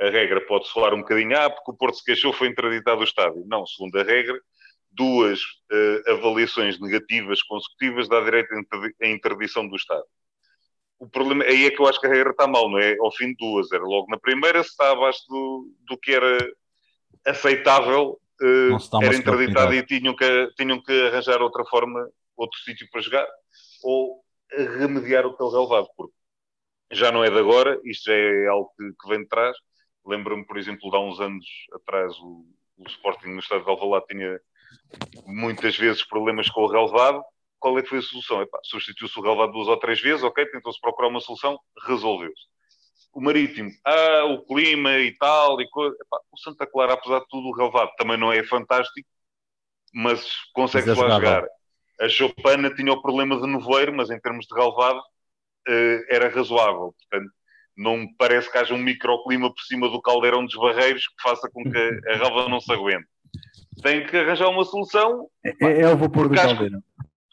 S3: a regra pode soar um bocadinho, ah, porque o Porto se queixou, foi interditado o estádio. Não, segunda regra, duas uh, avaliações negativas consecutivas dá direito à interdição do estádio. O problema aí é que eu acho que a regra está mal, não é? Ao fim de duas, era logo na primeira, se está abaixo do, do que era aceitável, uh, era interditado e tinham que, tinham que arranjar outra forma, outro sítio para jogar, ou remediar o que é relevado, porque já não é de agora, isto já é algo que, que vem de trás. Lembro-me, por exemplo, de há uns anos atrás, o, o Sporting no estado de Alvalade tinha muitas vezes problemas com o relevado. Qual é que foi a solução? Substituiu-se o relevado duas ou três vezes, ok, tentou-se procurar uma solução, resolveu-se o Marítimo, ah, o clima e tal, e coisa. Epá, o Santa Clara, apesar de tudo, o relevado também não é fantástico, mas consegue-se é lá jogar. A Chopana tinha o problema de nevoeiro, mas em termos de relevado uh, era razoável. Portanto, não me parece que haja um microclima por cima do caldeirão dos barreiros que faça com que a relva não se aguente. Tem que arranjar uma solução.
S2: É, é o vapor do caldeirão.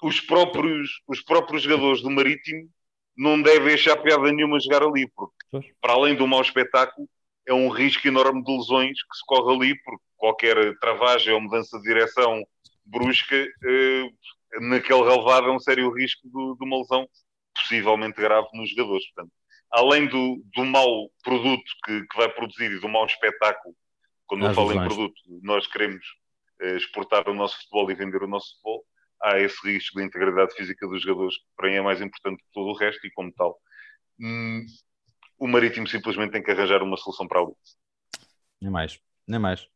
S3: Os próprios, os próprios jogadores do Marítimo não devem achar piada nenhuma jogar ali, porque para além do mau espetáculo, é um risco enorme de lesões que se corre ali, porque qualquer travagem ou mudança de direção brusca, eh, naquele relevado é um sério risco de, de, uma lesão possivelmente grave nos jogadores. Portanto, além do, do mau produto que, que, vai produzir e do mau espetáculo, quando eu falo em produto, nós queremos eh, exportar o nosso futebol e vender o nosso futebol, há esse risco de integridade física dos jogadores, que para mim é mais importante que todo o resto, e como tal, hum, o Marítimo simplesmente tem que arranjar uma solução para ali.
S1: Nem mais, nem mais.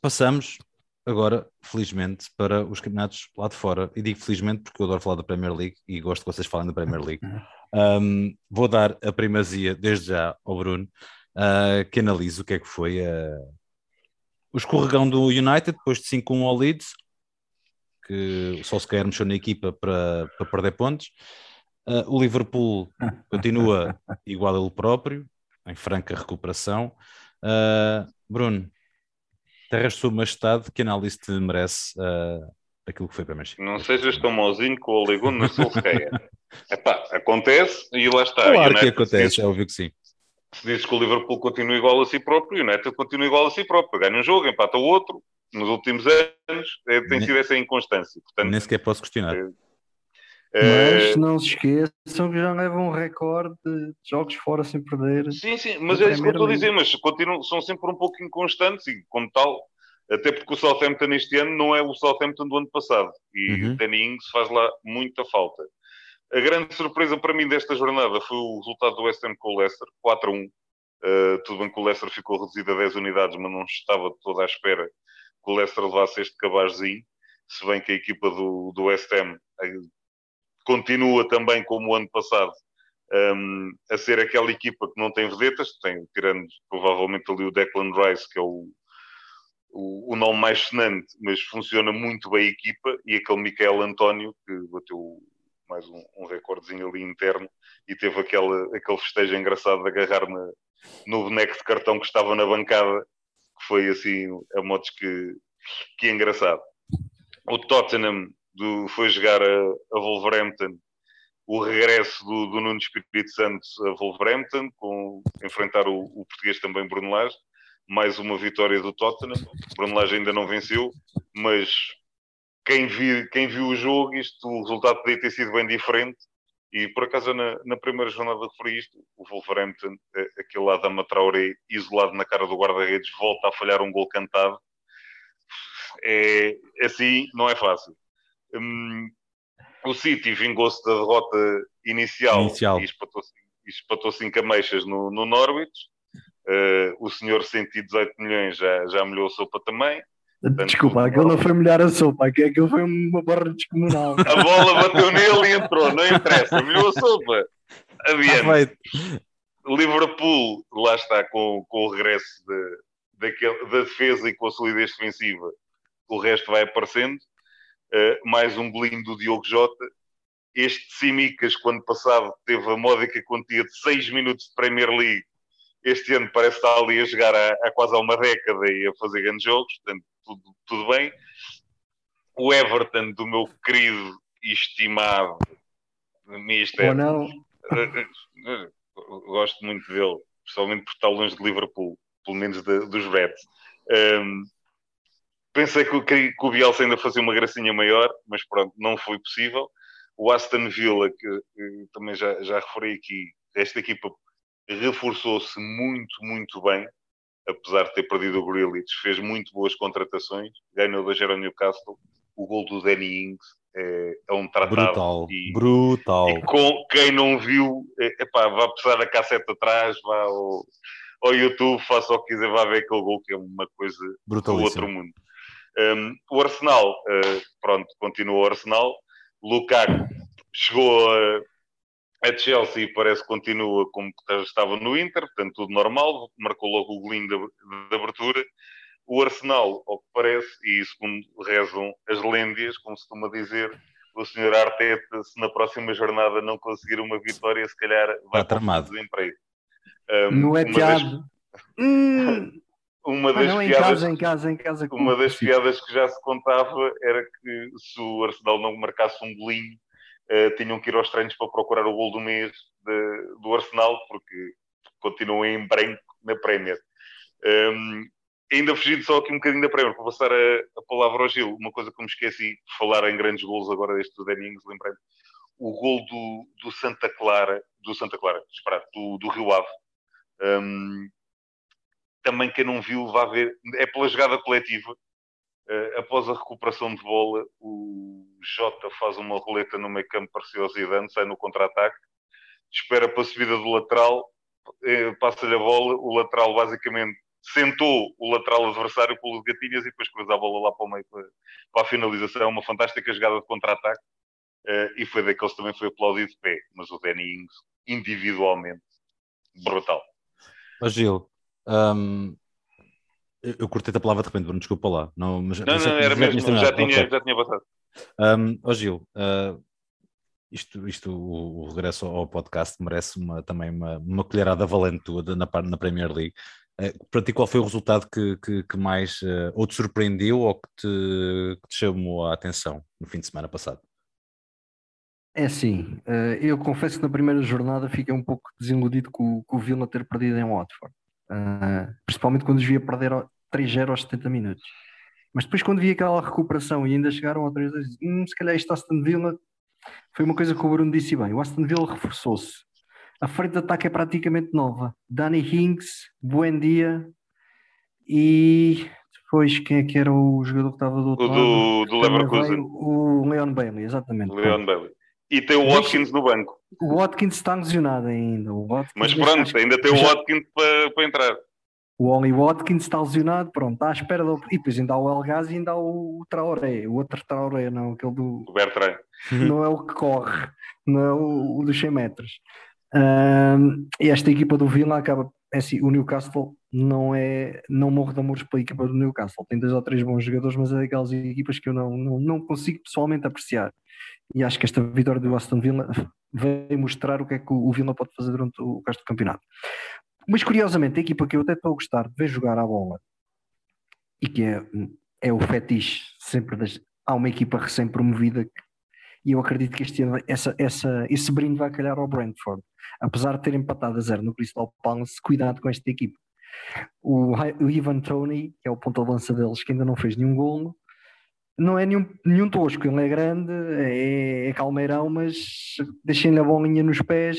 S1: Passamos agora, felizmente, para os campeonatos lá de fora. E digo felizmente porque eu adoro falar da Premier League e gosto que vocês falem da Premier League. Um, vou dar a primazia desde já ao Bruno, uh, que analise o que é que foi uh, o escorregão do United depois de 5-1 ao Leeds, que só se quer mexeu na equipa para, para perder pontos. Uh, o Liverpool continua igual a ele próprio, em franca recuperação. Uh, Bruno, terras de sua majestade, que análise te merece uh, aquilo que foi para México?
S3: Não sejas tão mauzinho com o Olegundo na Solskjaer. Epá, acontece e lá está.
S1: Claro que acontece, é óbvio que sim.
S3: Se dizes que o Liverpool continua igual a si próprio, o United continua igual a si próprio. Ganha um jogo, empata o outro, nos últimos anos é, tem sido essa inconstância. Portanto,
S1: Nem sequer posso questionar. É,
S2: mas é, não se esqueçam que já levam um recorde de jogos fora sem perder.
S3: Sim, sim, mas é isso que eu estou a dizer, mas continuam, são sempre um pouco inconstantes e, como tal, até porque o Southampton este ano não é o Southampton do ano passado e uhum. o Danny Ings faz lá muita falta. A grande surpresa para mim desta jornada foi o resultado do West Ham com o Leicester, 4-1. Uh, eh, tudo bem que o Leicester ficou reduzido a 10 unidades, mas não estava toda à espera que o Leicester levasse este cabazzinho, se bem que a equipa do, do West Ham continua também como o ano passado um, a ser aquela equipa que não tem vedetas, tem, tirando provavelmente ali o Declan Rice, que é o, o, o nome mais sonante, mas funciona muito bem a equipa, e aquele Miquel António, que bateu mais um, um recordezinho ali interno, e teve aquele, aquele festejo engraçado de agarrar na, no boneco de cartão que estava na bancada, que foi assim, a modos que, que engraçado. O Tottenham do, foi jogar a, a Wolverhampton o regresso do, do Nuno Espírito Santo a Wolverhampton, com enfrentar o, o português também Bruno Lage, mais uma vitória do Tottenham. Bruno Lage ainda não venceu, mas quem, vi, quem viu o jogo, isto, o resultado podia ter sido bem diferente. E por acaso, na, na primeira jornada referi isto, o Wolverhampton, é, aquele lado da Matraoré, isolado na cara do guarda-redes, volta a falhar um gol cantado. É, assim, não é fácil. Hum, o City vingou-se da derrota inicial, inicial. e espatou-se espatou cinco ameixas no, no Norwich. Uh, o senhor 118 milhões já, já molhou a sopa também.
S2: Portanto, Desculpa, aquilo não foi molhar a sopa, aquilo foi uma barra descomunal.
S3: a bola bateu nele e entrou, não interessa, molhou a sopa. Adiante. Liverpool, lá está, com, com o regresso de, daquele, da defesa e com a solidez defensiva, o resto vai aparecendo. Uh, mais um bolinho do Diogo Jota. Este Simicas, quando passado, teve a módica quantia de 6 minutos de Premier League. Este ano parece estar ali a jogar há, há quase há uma década e a fazer grandes jogos, portanto, tudo, tudo bem. O Everton, do meu querido e estimado Mister.
S2: Ou não?
S3: Gosto muito dele, principalmente por estar longe de Liverpool, pelo menos de, dos Reds. Um, Pensei que, que, que o Bielsa ainda fazia uma gracinha maior, mas pronto, não foi possível. O Aston Villa, que, que também já, já referi aqui, esta equipa reforçou-se muito, muito bem, apesar de ter perdido o Grealish, fez muito boas contratações, ganhou da Gera Newcastle, o gol do Danny Ings é, é um tratado.
S1: Brutal, e, brutal.
S3: E com quem não viu, é, epá, vá precisar a cassete atrás, vá ao, ao YouTube, faça o que quiser, vá ver aquele gol que é uma coisa do outro mundo. Um, o Arsenal, uh, pronto, continua o Arsenal. Lukaku chegou a, a Chelsea e parece que continua como estava no Inter, portanto tudo normal, marcou logo o golinho de, de, abertura. O Arsenal, ao que parece, e segundo rezam as lêndias, como se costuma dizer, o senhor Arteta, se na próxima jornada não conseguir uma vitória, se calhar vai
S1: para o
S3: desemprego.
S2: Um, no Etihad. Hum
S3: uma das
S2: não,
S3: piadas,
S2: em casa, em casa, em casa.
S3: Uma das piadas que já se contava era que se o Arsenal não marcasse um golinho, uh, tinham que ir aos treinos para procurar o gol do mês de, do Arsenal, porque continuam em branco na Premier. Um, ehm, ainda fugindo só aqui um bocadinho da Premier, para passar a, a, palavra ao Gil, uma coisa que me esqueci de falar em grandes gols agora deste do Danny Ings, lembrei o gol do, do Santa Clara, do Santa Clara, esperado, do, do Rio Ave, um, ehm, também quem não viu vai ver, é pela jogada coletiva. Uh, após a recuperação de bola, o Jota faz uma roleta no meio campo, parecia ao Zidane, sai no contra-ataque, espera para a subida do lateral, uh, passa-lhe a bola, o lateral basicamente sentou o lateral adversário o de gatilhas e depois cruza a bola lá para o meio para, para a finalização. É uma fantástica jogada de contra-ataque uh, e foi daqueles que também foi aplaudido de pé, mas o Danny Ings, individualmente, brutal.
S1: Mas Gil, um, eu cortei a palavra de repente, Bruno, desculpa lá. Não, mas,
S3: não, não, era mesmo, já tinha, okay. já tinha passado.
S1: Um, oh Gil, uh, isto, isto o, o, regresso ao podcast merece uma, também uma, uma colherada valente tua na, na Premier League. Uh, para ti, qual foi o resultado que, que, que mais uh, ou te surpreendeu ou que te, que te, chamou a atenção no fim de semana passado?
S2: É assim, uh, eu confesso que na primeira jornada fiquei um pouco desiludido com, com o Vila ter perdido em Watford. Uh, principalmente quando os via perder 3-0 aos 70 minutos. Mas depois, quando vi aquela recuperação e ainda chegaram ao 3 hum, se calhar este Aston Villa foi uma coisa que o Bruno disse bem. O Aston Villa reforçou-se. A frente de ataque é praticamente nova. Danny Hinks, Buendia e depois quem é que era o jogador que estava do outro
S3: o lado? Do, Leverkusen.
S2: O Leon Bailey, exatamente.
S3: Leon Bailey. E tem o Watkins no banco.
S2: O Watkins está lesionado ainda.
S3: Mas pronto, ainda tem o Watkins para, para entrar.
S2: O Oli Watkins está lesionado, pronto, está à espera do... E depois ainda há o El Ghazi e ainda há o Traoré, o outro Traoré, não, aquele do...
S3: O Bertrand.
S2: Não é o que corre, não é o, o dos 100 metros. Um, e esta equipa do Vila acaba... É assim, o Newcastle não é... Não morre de amores pela equipa do Newcastle. Tem dois ou três bons jogadores, mas é daquelas equipas que eu não, não, não consigo pessoalmente apreciar. E acho que esta vitória do Aston Villa veio mostrar o que é que o Vila pode fazer durante o resto do campeonato. Mas curiosamente, a equipa que eu até estou a gostar de ver jogar à bola e que é, é o fetiche sempre das. Há uma equipa recém-promovida e eu acredito que este ano essa, essa, esse brinde vai calhar ao Brentford. Apesar de ter empatado a zero no Crystal Palace, cuidado com esta equipa. O, o Ivan Tony, que é o ponto de lança deles, que ainda não fez nenhum golo, não é nenhum, nenhum tosco, ele é grande, é, é calmeirão, mas deixem-lhe a bolinha nos pés,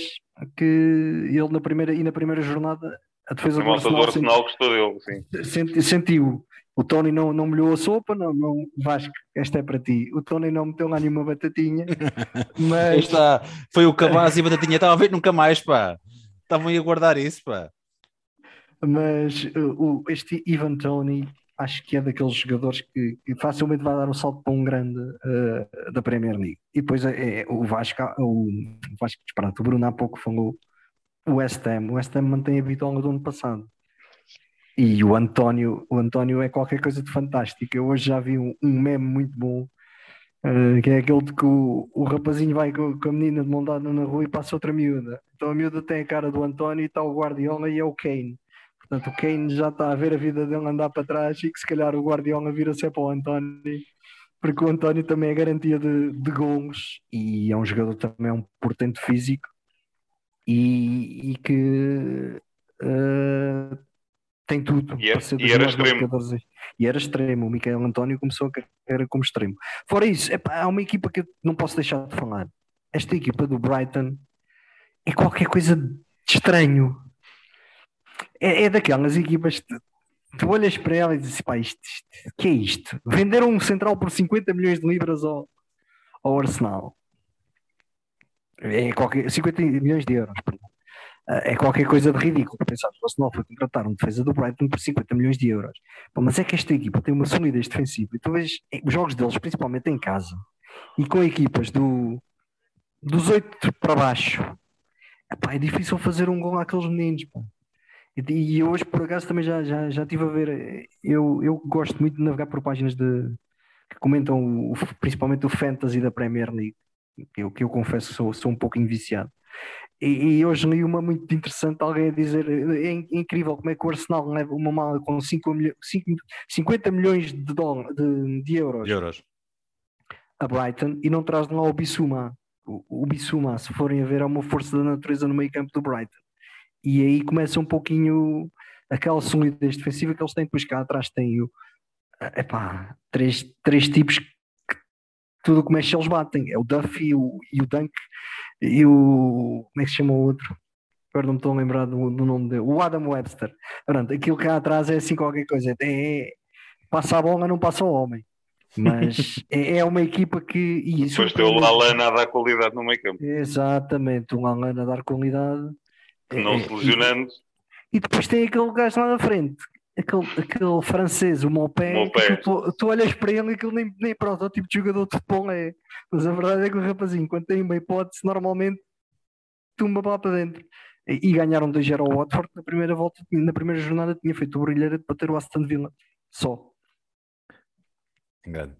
S2: que ele na primeira, e na primeira jornada a defesa
S3: do Arsenal, do Arsenal gostou dele, sim.
S2: sentiu. O Tony não, não molhou a sopa, não, não, Vasco, esta é para ti. O Tony não meteu lá nenhuma batatinha, mas...
S1: Está, foi o cabaz e a batatinha, estava a ver nunca mais, pá. Estavam aí a guardar isso, pá.
S2: Mas uh, este Ivan Tony acho que é daqueles jogadores que, que facilmente vai dar um salto para um grande uh, da Premier League. E depois é, é o Vasco, o, o Vasco disparado, o Bruno há pouco falou o West Ham. O West Ham mantém a vitória do ano passado. E o António, o António é qualquer coisa de fantástico. Eu hoje já vi um, um meme muito bom, uh, que é aquele de que o, o rapazinho vai com, com, a menina de mão dada na rua e passa outra miúda. Então a miúda tem a cara do António e está o Guardiola e é o Kane. Portanto, o Kane já está a ver a vida dele andar para trás e que se calhar o Guardiola vira-se para o António, porque o António também é garantia de, de gols e é um jogador também é um portento físico e, e que uh, tem tudo
S3: e, é, para ser e era extremo.
S2: E era extremo. O Miquel António começou a carreira como extremo. Fora isso, epá, há uma equipa que eu não posso deixar de falar. Esta equipa do Brighton é qualquer coisa de estranho é, é daquelas equipas que tu olhas para ela e dizes, pá, isto, isto, que é isto? Venderam um central por 50 milhões de libras ao, ao Arsenal. É qualquer, 50 milhões de euros, perdão. É qualquer coisa de ridículo. Pensar, o Arsenal foi contratar um defesa do Brighton por 50 milhões de euros. mas é que esta equipa tem uma solidez defensiva. E tu vês os jogos deles, principalmente em casa, e com equipas do, dos 8 para baixo, epá, é difícil fazer um gol àqueles meninos. Pá. E, hoje, por acaso, também já, já, já estive a ver. Eu, eu gosto muito de navegar por páginas de, que comentam o, principalmente o Fantasy da Premier League, que eu, que eu confesso sou, sou um pouco enviciado. E, e, hoje li uma muito interessante, alguém a dizer é, incrível como é que o Arsenal leva uma mala com 5 milho, 5, 50 milhões de, dólar, de, de, euros,
S1: de euros
S2: a Brighton e não traz lá o Bissuma. O, o Bissuma, se forem a ver, é uma força da natureza no meio campo do Brighton e aí começa um pouquinho aquela solidez defensiva que eles têm, depois cá atrás tem o epá, três, três tipos que tudo que mexe eles batem, é o Duffy o, e o Dunk e o como é que se chama o outro? Agora não me estou a lembrar do, do nome dele, o Adam Webster. Pronto, aquilo cá atrás é assim qualquer coisa, é, passa a bola, não passa o homem. Mas é, é, uma equipa que.
S3: E Depois tem o Lalana a dar qualidade no meio campo.
S2: Exatamente, o Lalana a dar qualidade
S3: não é, se lesionando.
S2: E, e, depois tem aquele gajo lá na frente, aquele, aquele francês, o Mopé, tu, tu, olhas para ele e aquilo nem, nem protótipo de jogador de futebol é. Mas a verdade é que o rapazinho, quando tem uma hipótese, normalmente tumba lá para dentro. E, e ganharam 2-0 ao Watford na primeira volta, na primeira jornada tinha feito o brilheiro de bater o Aston Villa. Só.
S1: Engano.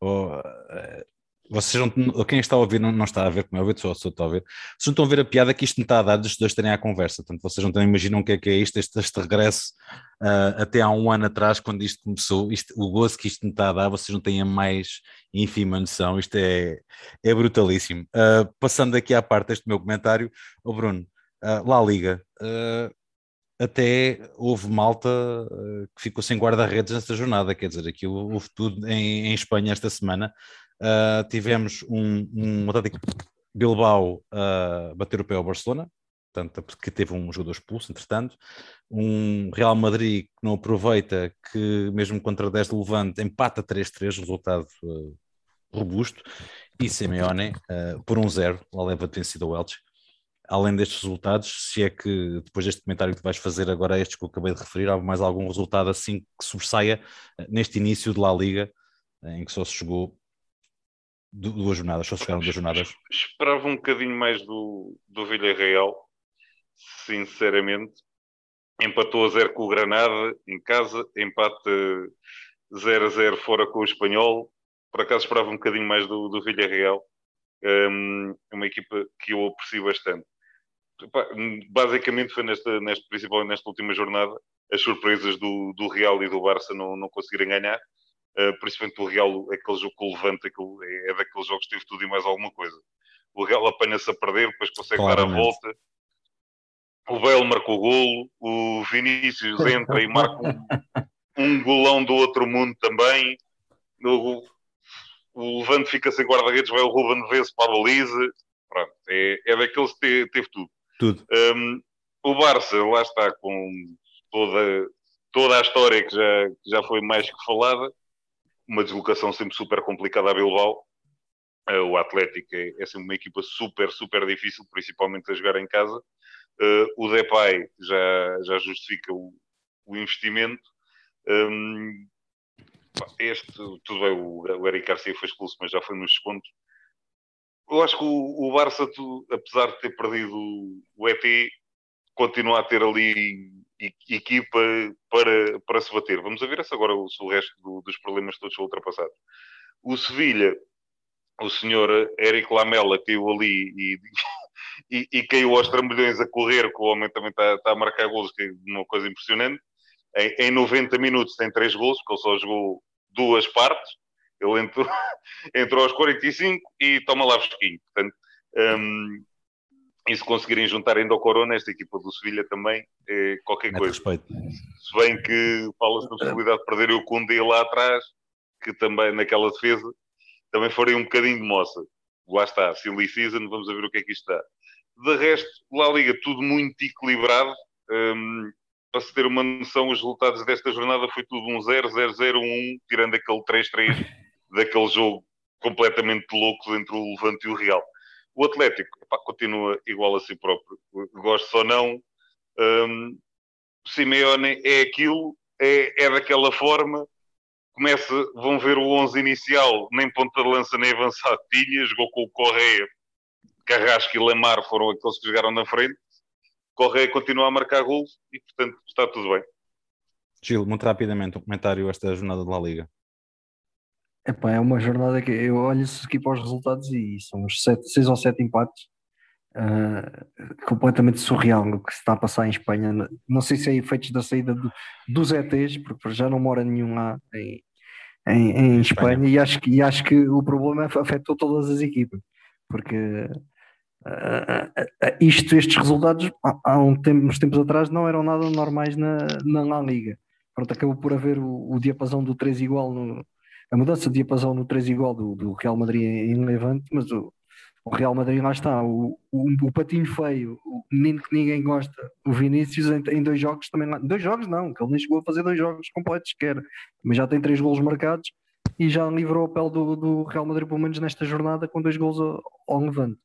S1: Oh, vocês não, quem está a ouvir não, não está a ver como é eu só, só estou a ver. Vocês não estão a ver a piada que isto me está a dar dos dois terem a conversa. Portanto, vocês não estão a imaginar o que é que é isto, este, este regresso uh, até há um ano atrás, quando isto começou, isto, o gozo que isto me está a dar, vocês não têm a mais ínfima noção. Isto é, é brutalíssimo. Uh, passando aqui à parte deste meu comentário, o oh Bruno, uh, lá liga. até houve malta que ficou sem guarda-redes nesta jornada, quer dizer, aquilo houve tudo em, em Espanha esta semana. Uh, tivemos um, um Atlético Bilbao uh, bater o pé ao Barcelona, portanto, porque teve um jogador expulso, entretanto. Um Real Madrid que não aproveita, que mesmo contra 10 de Levante empata 3-3, resultado uh, robusto. E Simeone uh, por um 0 lá leva vencido ao Elche. além destes resultados, se é que depois deste comentário que vais fazer agora, estes que eu acabei de referir, há mais algum resultado assim que sobressaia neste início de La Liga, em que só se jogou duas jornadas, só se jogaram duas jornadas?
S3: Esperava um bocadinho mais do, do Villarreal, sinceramente. Empatou a zero com o Granada em casa, empate 0 a 0 fora com o Espanhol. Por acaso esperava um bocadinho mais do, do Villarreal. Um, uma equipa que eu aprecio bastante. Basicamente foi nesta, nesta, principalmente nesta última jornada, as surpresas do, do Real e do Barça não, não conseguirem ganhar. Uh, principalmente o Real, aquele jogo com o Levante, aquele, é, é daqueles jogos que teve tudo e mais alguma coisa. O Real apanha-se a perder, depois consegue Claramente. dar a volta. O Bale marcou o golo, o Vinícius entra e marca um, um golão do outro mundo também. O, o Levante fica sem guarda-redes, vai o Ruben Vez para a baliza. Pronto, é, é daqueles que teve, teve tudo.
S1: Tudo.
S3: Um, o Barça, lá está, com toda, toda a história que já, que já foi mais que falada. Uma deslocação sempre super complicada a Bilbao. Uh, o Atlético é, é sempre uma equipa super, super difícil, principalmente a jogar em casa. Uh, o Depay já, já justifica o, o investimento. Um, este, tudo bem, o, Eric Garcia foi expulso, mas já foi nos descontos. Eu acho que o, o Barça, apesar de ter perdido o ET, continua a ter ali equipa para, para se bater. Vamos ver se agora se o resto do, dos problemas todos são ultrapassados. O Sevilha, o senhor Eric Lamela caiu ali e, e, e caiu aos trambolhões a correr, que o homem também está, está a marcar golos, que é uma coisa impressionante. Em, em 90 minutos tem três golos, porque ele só jogou duas partes. Ele entrou, entrou aos 45 e toma lá fresquinho. Portanto, um, e se conseguirem juntar ainda o Corona, esta equipa do Sevilha também, é qualquer coisa. Respeito. Se bem que fala-se da possibilidade de perder o Kunde lá atrás, que também naquela defesa, também farei um bocadinho de moça. Lá está, silly season, vamos ver o que é que isto dá. De resto, lá liga tudo muito equilibrado. Um, para se ter uma noção, os resultados desta jornada foi tudo um 0, 0, 0, 1, tirando aquele 3-3 daquele jogo completamente louco entre o Levante e o Real. O Atlético epá, continua igual a si próprio. Gosto ou não, um, Simeone é aquilo, é, é daquela forma. Começa, vão ver o 11 inicial, nem ponta de lança nem avançado tinha, jogou com o Correia, Carrasco e Lamar foram aqueles que jogaram na frente. Correia continua a marcar gols e, portanto, está tudo bem.
S1: Gil, muito rapidamente, um comentário esta jornada de La Liga.
S2: Epá, é uma jornada que eu olho aqui para os resultados e são sete, seis ou sete empates uh, completamente surreal o que se está a passar em Espanha. Não sei se é efeitos da saída do, dos ETs, porque já não mora nenhum lá em, em, em Espanha, Espanha, E, acho que, e acho que o problema afetou todas as equipas, porque uh, isto, estes resultados há, há um tempo, uns tempos atrás não eram nada normais na, na La Liga. Pronto, acabou por haver o, o diapasão do 3 igual no, a mudança de diapasão no 3 igual do, do Real Madrid em Levante, mas o, o Real Madrid lá está, o, o, o, patinho feio, o menino que ninguém gosta, o Vinícius em, em, dois jogos também lá, dois jogos não, que ele nem chegou a fazer dois jogos completos sequer, mas já tem três golos marcados e já livrou a pele do, do Real Madrid pelo menos nesta jornada com dois golos ao, ao Levante.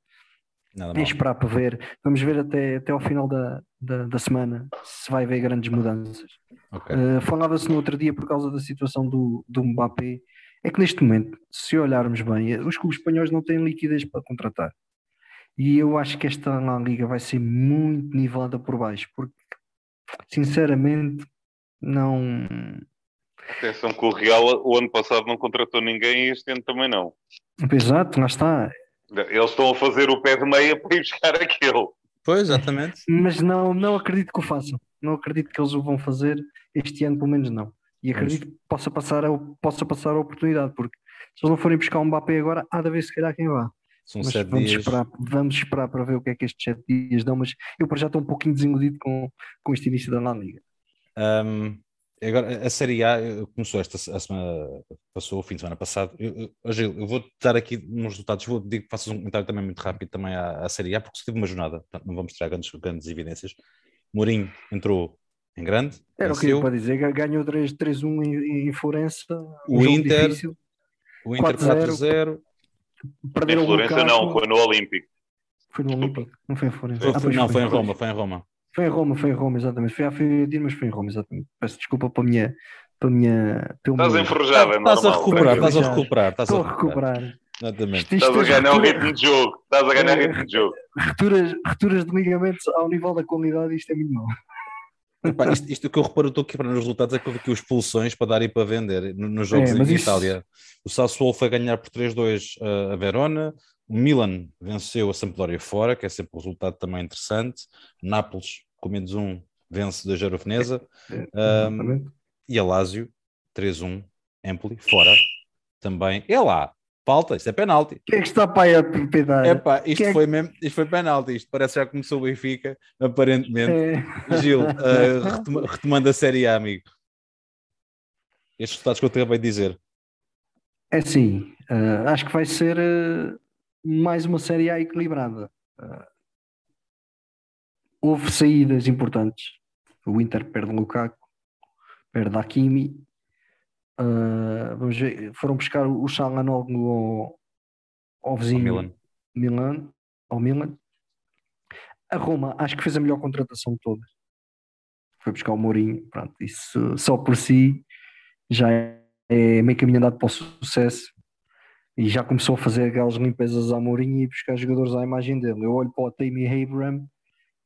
S2: Nada é esperar para ver, vamos ver até, até ao final da, da, da semana se vai haver grandes mudanças. Okay. Uh, Falava-se no outro dia por causa da situação do, do Mbappé é que neste momento, se olharmos bem, os clubes espanhóis não têm liquidez para contratar. E eu acho que esta Liga vai ser muito nivelada por baixo, porque sinceramente não.
S3: Atenção que o Real o ano passado não contratou ninguém e este ano também não.
S2: Exato, lá está.
S3: Eles estão a fazer o pé de meia para ir buscar aquele.
S1: Pois, exatamente.
S2: Mas não, não acredito que o façam. Não acredito que eles o vão fazer este ano, pelo menos não. E acredito que possa passar, a, possa passar a oportunidade, porque se eles não forem buscar um Mbappé agora, há de haver se calhar quem vá. São mas sete vamos dias. Esperar, vamos esperar para ver o que é que estes sete dias dão, mas eu para já estou um pouquinho desiludido com, com este início da La Liga.
S1: Um, agora, a Série A começou esta a semana, passou o fim de semana passado. Eu, eu, Gil, eu vou dar aqui uns resultados, vou que faças um comentário também muito rápido também à, à Série A, porque se teve uma jornada, portanto, não vamos tirar grandes, grandes evidências. Mourinho entrou em grande.
S2: Era o que eu para dizer, ganhou 3-1 em, em Florença.
S1: O Inter, o Inter 4-0.
S3: Em Florença não, foi no Olímpico.
S2: Foi no Olímpico, não foi em Florença.
S1: Foi, ah, foi, não, foi, foi, em Roma, foi em Roma.
S2: Foi em Roma, foi em Roma, exatamente. Foi a Fiorentina, mas foi em Roma, exatamente. Peço desculpa para a minha. Para a minha
S3: estás enferrujado, é
S1: Estás a recuperar, estás a recuperar.
S2: Estou a recuperar.
S1: Exatamente.
S3: Estás a ganhar o ritmo de jogo. Estás a ganhar o ritmo de jogo.
S2: Returas, returas de ligamentos ao nível da qualidade, isto é muito mau.
S1: Epá, isto, isto, que eu reparo, estou aqui para os resultados, é que houve aqui expulsões para dar e para vender nos jogos é, em isso... Itália. O Sassuolo foi ganhar por 3-2 a Verona, o Milan venceu a Sampdoria fora, que é sempre um resultado também interessante. Nápoles, com menos um, vence da Gerofenesa. É, um, e a Lazio, 3-1, Empoli, fora. Também. É lá, falta, isto é penalti.
S2: Quem é que está para aí a propriedade?
S1: Epá, isto, é foi que... mesmo, isto foi penalti, isto parece que já começou o Benfica, aparentemente. É. Gil, uh, retomando a Série A, amigo. Estes resultados que eu te acabei de dizer.
S2: É assim, uh, acho que vai ser uh, mais uma Série A equilibrada. houve saídas importantes. O Inter perde Lukaku, perde Hakimi, Uh, vamos ver, foram buscar o Chalanoglu ao, ao vizinho Milan. Milan, ao Milan. A Roma acho que fez a melhor contratação de todas. Foi buscar o Mourinho, pronto, isso só por si já é meio caminho andado para o sucesso e já começou a fazer aquelas limpezas ao Mourinho e buscar jogadores à imagem dele. Eu olho para o Tammy Abraham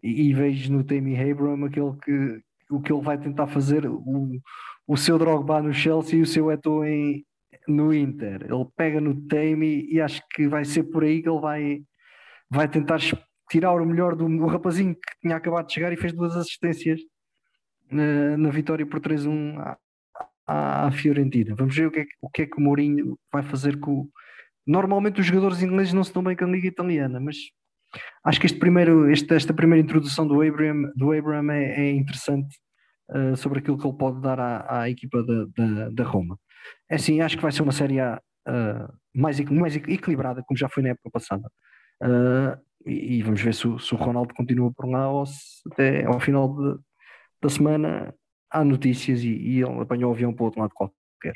S2: e, e vejo no Tammy Abraham aquele que o que ele vai tentar fazer, o, o seu Drogba no Chelsea e o seu Eto'o em, no Inter. Ele pega no Tame e acho que vai ser por aí que ele vai, vai tentar tirar o melhor do, do rapazinho que tinha acabado de chegar e fez duas assistências na, na vitória por 3-1 à, à, Fiorentina. Vamos ver o que, é, o que é que o Mourinho vai fazer com. Normalmente os jogadores ingleses não se dão bem com a Liga Italiana, mas acho que este primeiro, este, esta primeira introdução do Abraham, do Abraham é, é interessante uh, sobre aquilo que ele pode dar à, à equipa da, da, da, Roma. É assim, acho que vai ser uma série uh, mais, mais equilibrada, como já foi na época passada. Uh, e, e, vamos ver se, se, o Ronaldo continua por lá ou se até ao final de, da semana há notícias e, e ele apanhou o avião para o outro lado qualquer.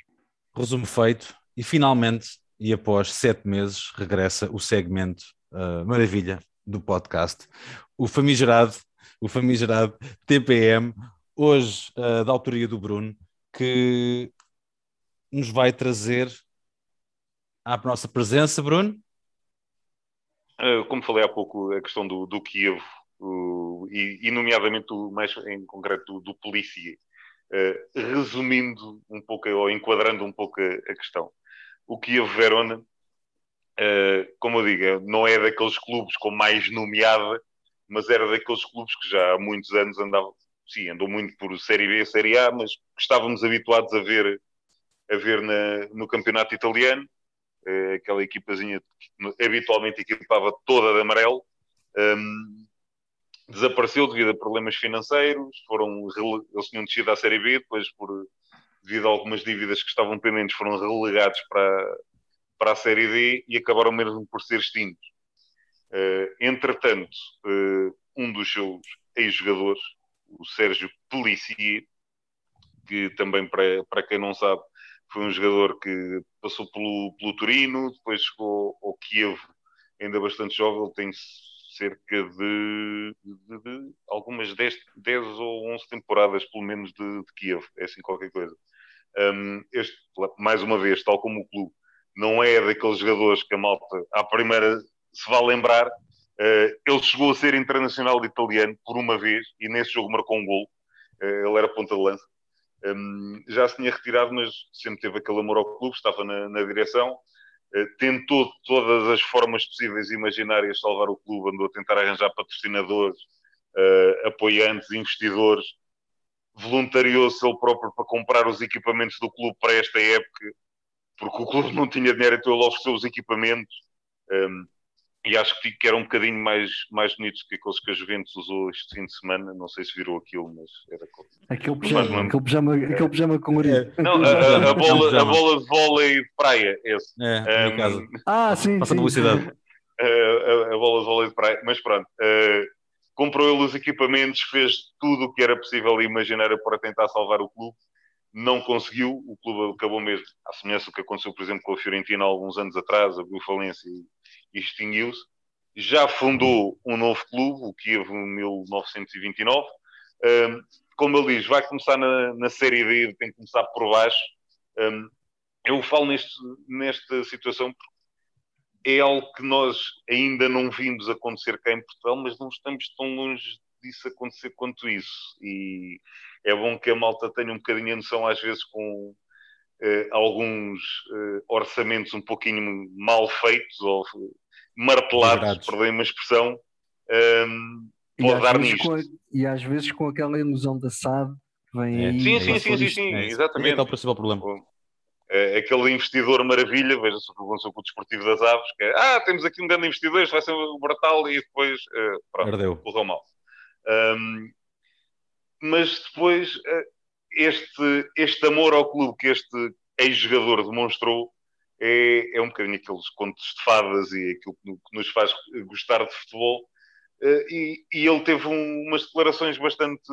S1: Resumo feito, e finalmente, e após sete meses, regressa o segmento uh, maravilha do podcast, o famigerado, o famigerado TPM, hoje uh, da autoria do Bruno, que nos vai trazer à nossa presença, Bruno.
S3: Uh, como falei há pouco, a questão do, do Kiev, uh, e, e, nomeadamente mais em concreto do, do Polícia, resumindo um pouco, ou enquadrando um pouco a, a questão. O Kiev Verona, como eu digo, não é daqueles clubes com mais nomeada, mas era daqueles clubes que já há muitos anos andavam, sim, andou muito por Série B, Série A, mas estávamos habituados a ver, a ver na, no campeonato italiano, uh, aquela equipazinha que habitualmente equipava toda de amarelo, um, desapareceu devido a problemas financeiros, foram, eles tinham descido à Série B, depois por, devido a algumas dívidas que estavam pendentes, foram relegados para, para a Série D e acabaram mesmo por ser extintos. Uh, entretanto, uh, um dos seus ex-jogadores, o Sérgio Pellissier, que também, para, para quem não sabe, foi um jogador que passou pelo, pelo Turino, depois chegou ao Kiev, ainda bastante jovem, ele tem cerca de, de, de algumas 10, 10, ou 11 temporadas, pelo menos, de, de Kiev, é assim qualquer coisa. Um, este, mais uma vez, tal como o clube, não é daqueles jogadores que a malta, à primeira, se vai lembrar, ele chegou a ser internacional italiano por uma vez e nesse jogo marcou um gol. Uh, ele era ponta de lança. Um, já se tinha retirado, mas sempre teve aquele amor ao clube, estava na, na direção. Uh, tentou todas as formas possíveis e imaginárias salvar o clube, andou a tentar arranjar patrocinadores, apoiantes, investidores. Voluntariou-se ele próprio para comprar os equipamentos do clube para esta época, porque o clube não tinha dinheiro, então ele ofereceu os equipamentos. Um, e acho que, eram um bocadinho mais, mais bonitos que aqueles que a Juventus usou este fim de semana. Não sei se virou aquilo, mas era.
S2: Aquele pijama, mas, aquele pijama, é. aquele pijama com
S3: orelha. É. Não, a, a, bola, a bola de vôlei de praia, esse.
S1: É, um, caso.
S2: Ah, sim.
S1: Passa sim, publicidade.
S3: Sim. A, a, bola de vôlei de praia, mas pronto. Uh, comprou ele os equipamentos, fez tudo o que era possível imaginar para tentar salvar o clube. Não conseguiu, o clube acabou mesmo, à semelhança do que aconteceu, por exemplo, com a Fiorentina alguns anos atrás, abriu falência e extinguiu-se. já fundou um novo clube, o Kiev 1929. Um, como ele diz, vai começar na, na Série D, tem que começar por baixo. Um, eu falo neste, nesta situação porque é algo que nós ainda não vimos acontecer cá em Portugal, mas não estamos tão longe disso acontecer quanto isso. E é bom que a malta tenha um bocadinho a noção, às vezes, com uh, alguns uh, orçamentos um pouquinho mal feitos ou martelados, perdão uma expressão, um, ehm, pode dar nisto.
S2: A, e às vezes com aquela ilusão da SAD que vem
S3: é.
S2: aí.
S3: Sim, sim, sim, sim, sim, é exatamente. É
S1: o principal problema.
S3: É, aquele investidor maravilha, veja-se o que aconteceu com o Desportivo das Aves, que é, ah, temos aqui um grande investidor, isto vai ser o Bratal, e depois, uh, pronto, Perdeu. correu mal. Um, mas depois, uh, este, este amor ao clube que este ex-jogador demonstrou é, é um bocadinho aqueles contos de fadas e aquilo que nos faz gostar de futebol. Uh, e, e, ele teve um, umas declarações bastante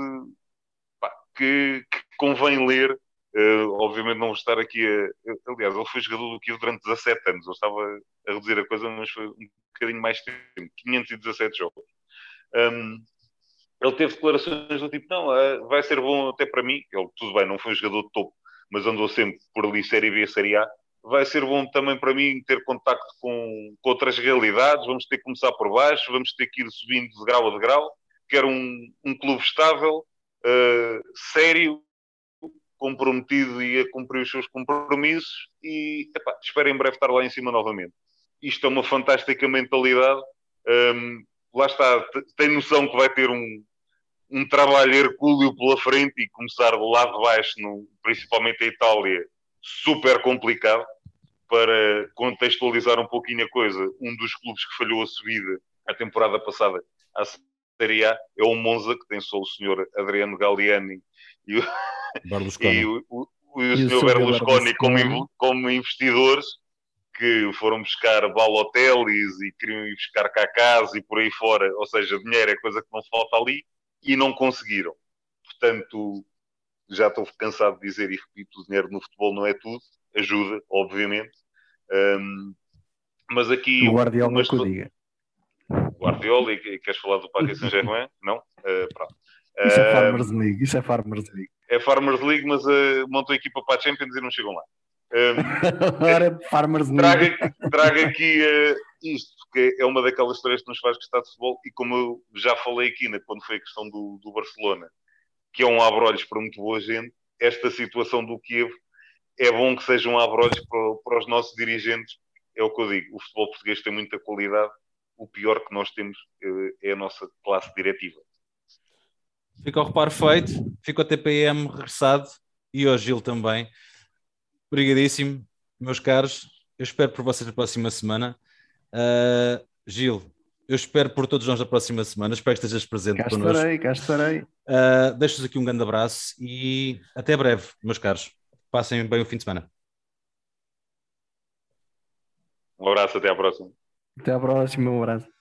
S3: pá, que, que, convém ler. Uh, obviamente não vou estar aqui a. Aliás, ele foi jogador do Kiev durante 17 anos. Eu estava a reduzir a coisa, mas foi um bocadinho mais tempo 517 jogos. Um, ele teve declarações do tipo: não, uh, vai ser bom até para mim. Ele, tudo bem, não foi um jogador de topo, mas andou sempre por ali, Série B, Série A vai ser bom também para mim ter contacto com, com, outras realidades. Vamos ter que começar por baixo, vamos ter que ir subindo de grau a de grau. Quero um, um clube estável, uh, sério, comprometido e a cumprir os seus compromissos. E epá, espero em breve estar lá em cima novamente. Isto é uma fantástica mentalidade. Um, ehm, lá está, tem noção que vai ter um, um trabalho hercúleo pela frente e começar de lá de baixo, no, principalmente a Itália, super complicado para contextualizar um pouquinho a coisa, um dos clubes que falhou a subida a temporada passada à Série A é o Monza, que tem só o senhor Adriano Galliani e o, e o, o, o, e o senhor Berlusconi como, como investidores que foram buscar Balotelis e queriam ir buscar Cacás e por aí fora, ou seja, dinheiro é coisa que não falta ali e não conseguiram. Portanto, já estou cansado de dizer e repito, o dinheiro no futebol não é tudo, ajuda, obviamente, um, mas aqui.
S2: O Guardiola mas, que o diga.
S3: Guardiola, e queres falar do Paris Saint-Germain? não? Uh, pronto.
S2: Isso é Farmers League, isso é Farmers League.
S3: É Farmers League, mas uh, montou a equipa para a Champions e não chegam lá.
S2: Um, Agora Farmers
S3: League. Traga, traga aqui uh, isto, porque é uma daquelas histórias que nos faz gostar de futebol, e como eu já falei aqui né, quando foi a questão do, do Barcelona, que é um abrolhos para muito boa gente, esta situação do Kiev é bom que seja um abrolhos para, para os nossos dirigentes. É o que eu digo, o futebol português tem muita qualidade, o pior que nós temos eh, é a nossa classe diretiva.
S1: Fica o reparo feito, fica o TPM regressado e o Gil também. Obrigadíssimo, meus caros. Eu espero por vocês na próxima semana. Uh, Gil, eu espero por todos nós na próxima semana. Espero que estejas presente cá connosco.
S2: Estarei, cá estarei.
S1: Uh, Deixo-vos aqui um grande abraço e até breve, meus caros. Passem bem o fim de semana.
S3: Um abraço, até à próxima.
S2: Até à próxima, um abraço.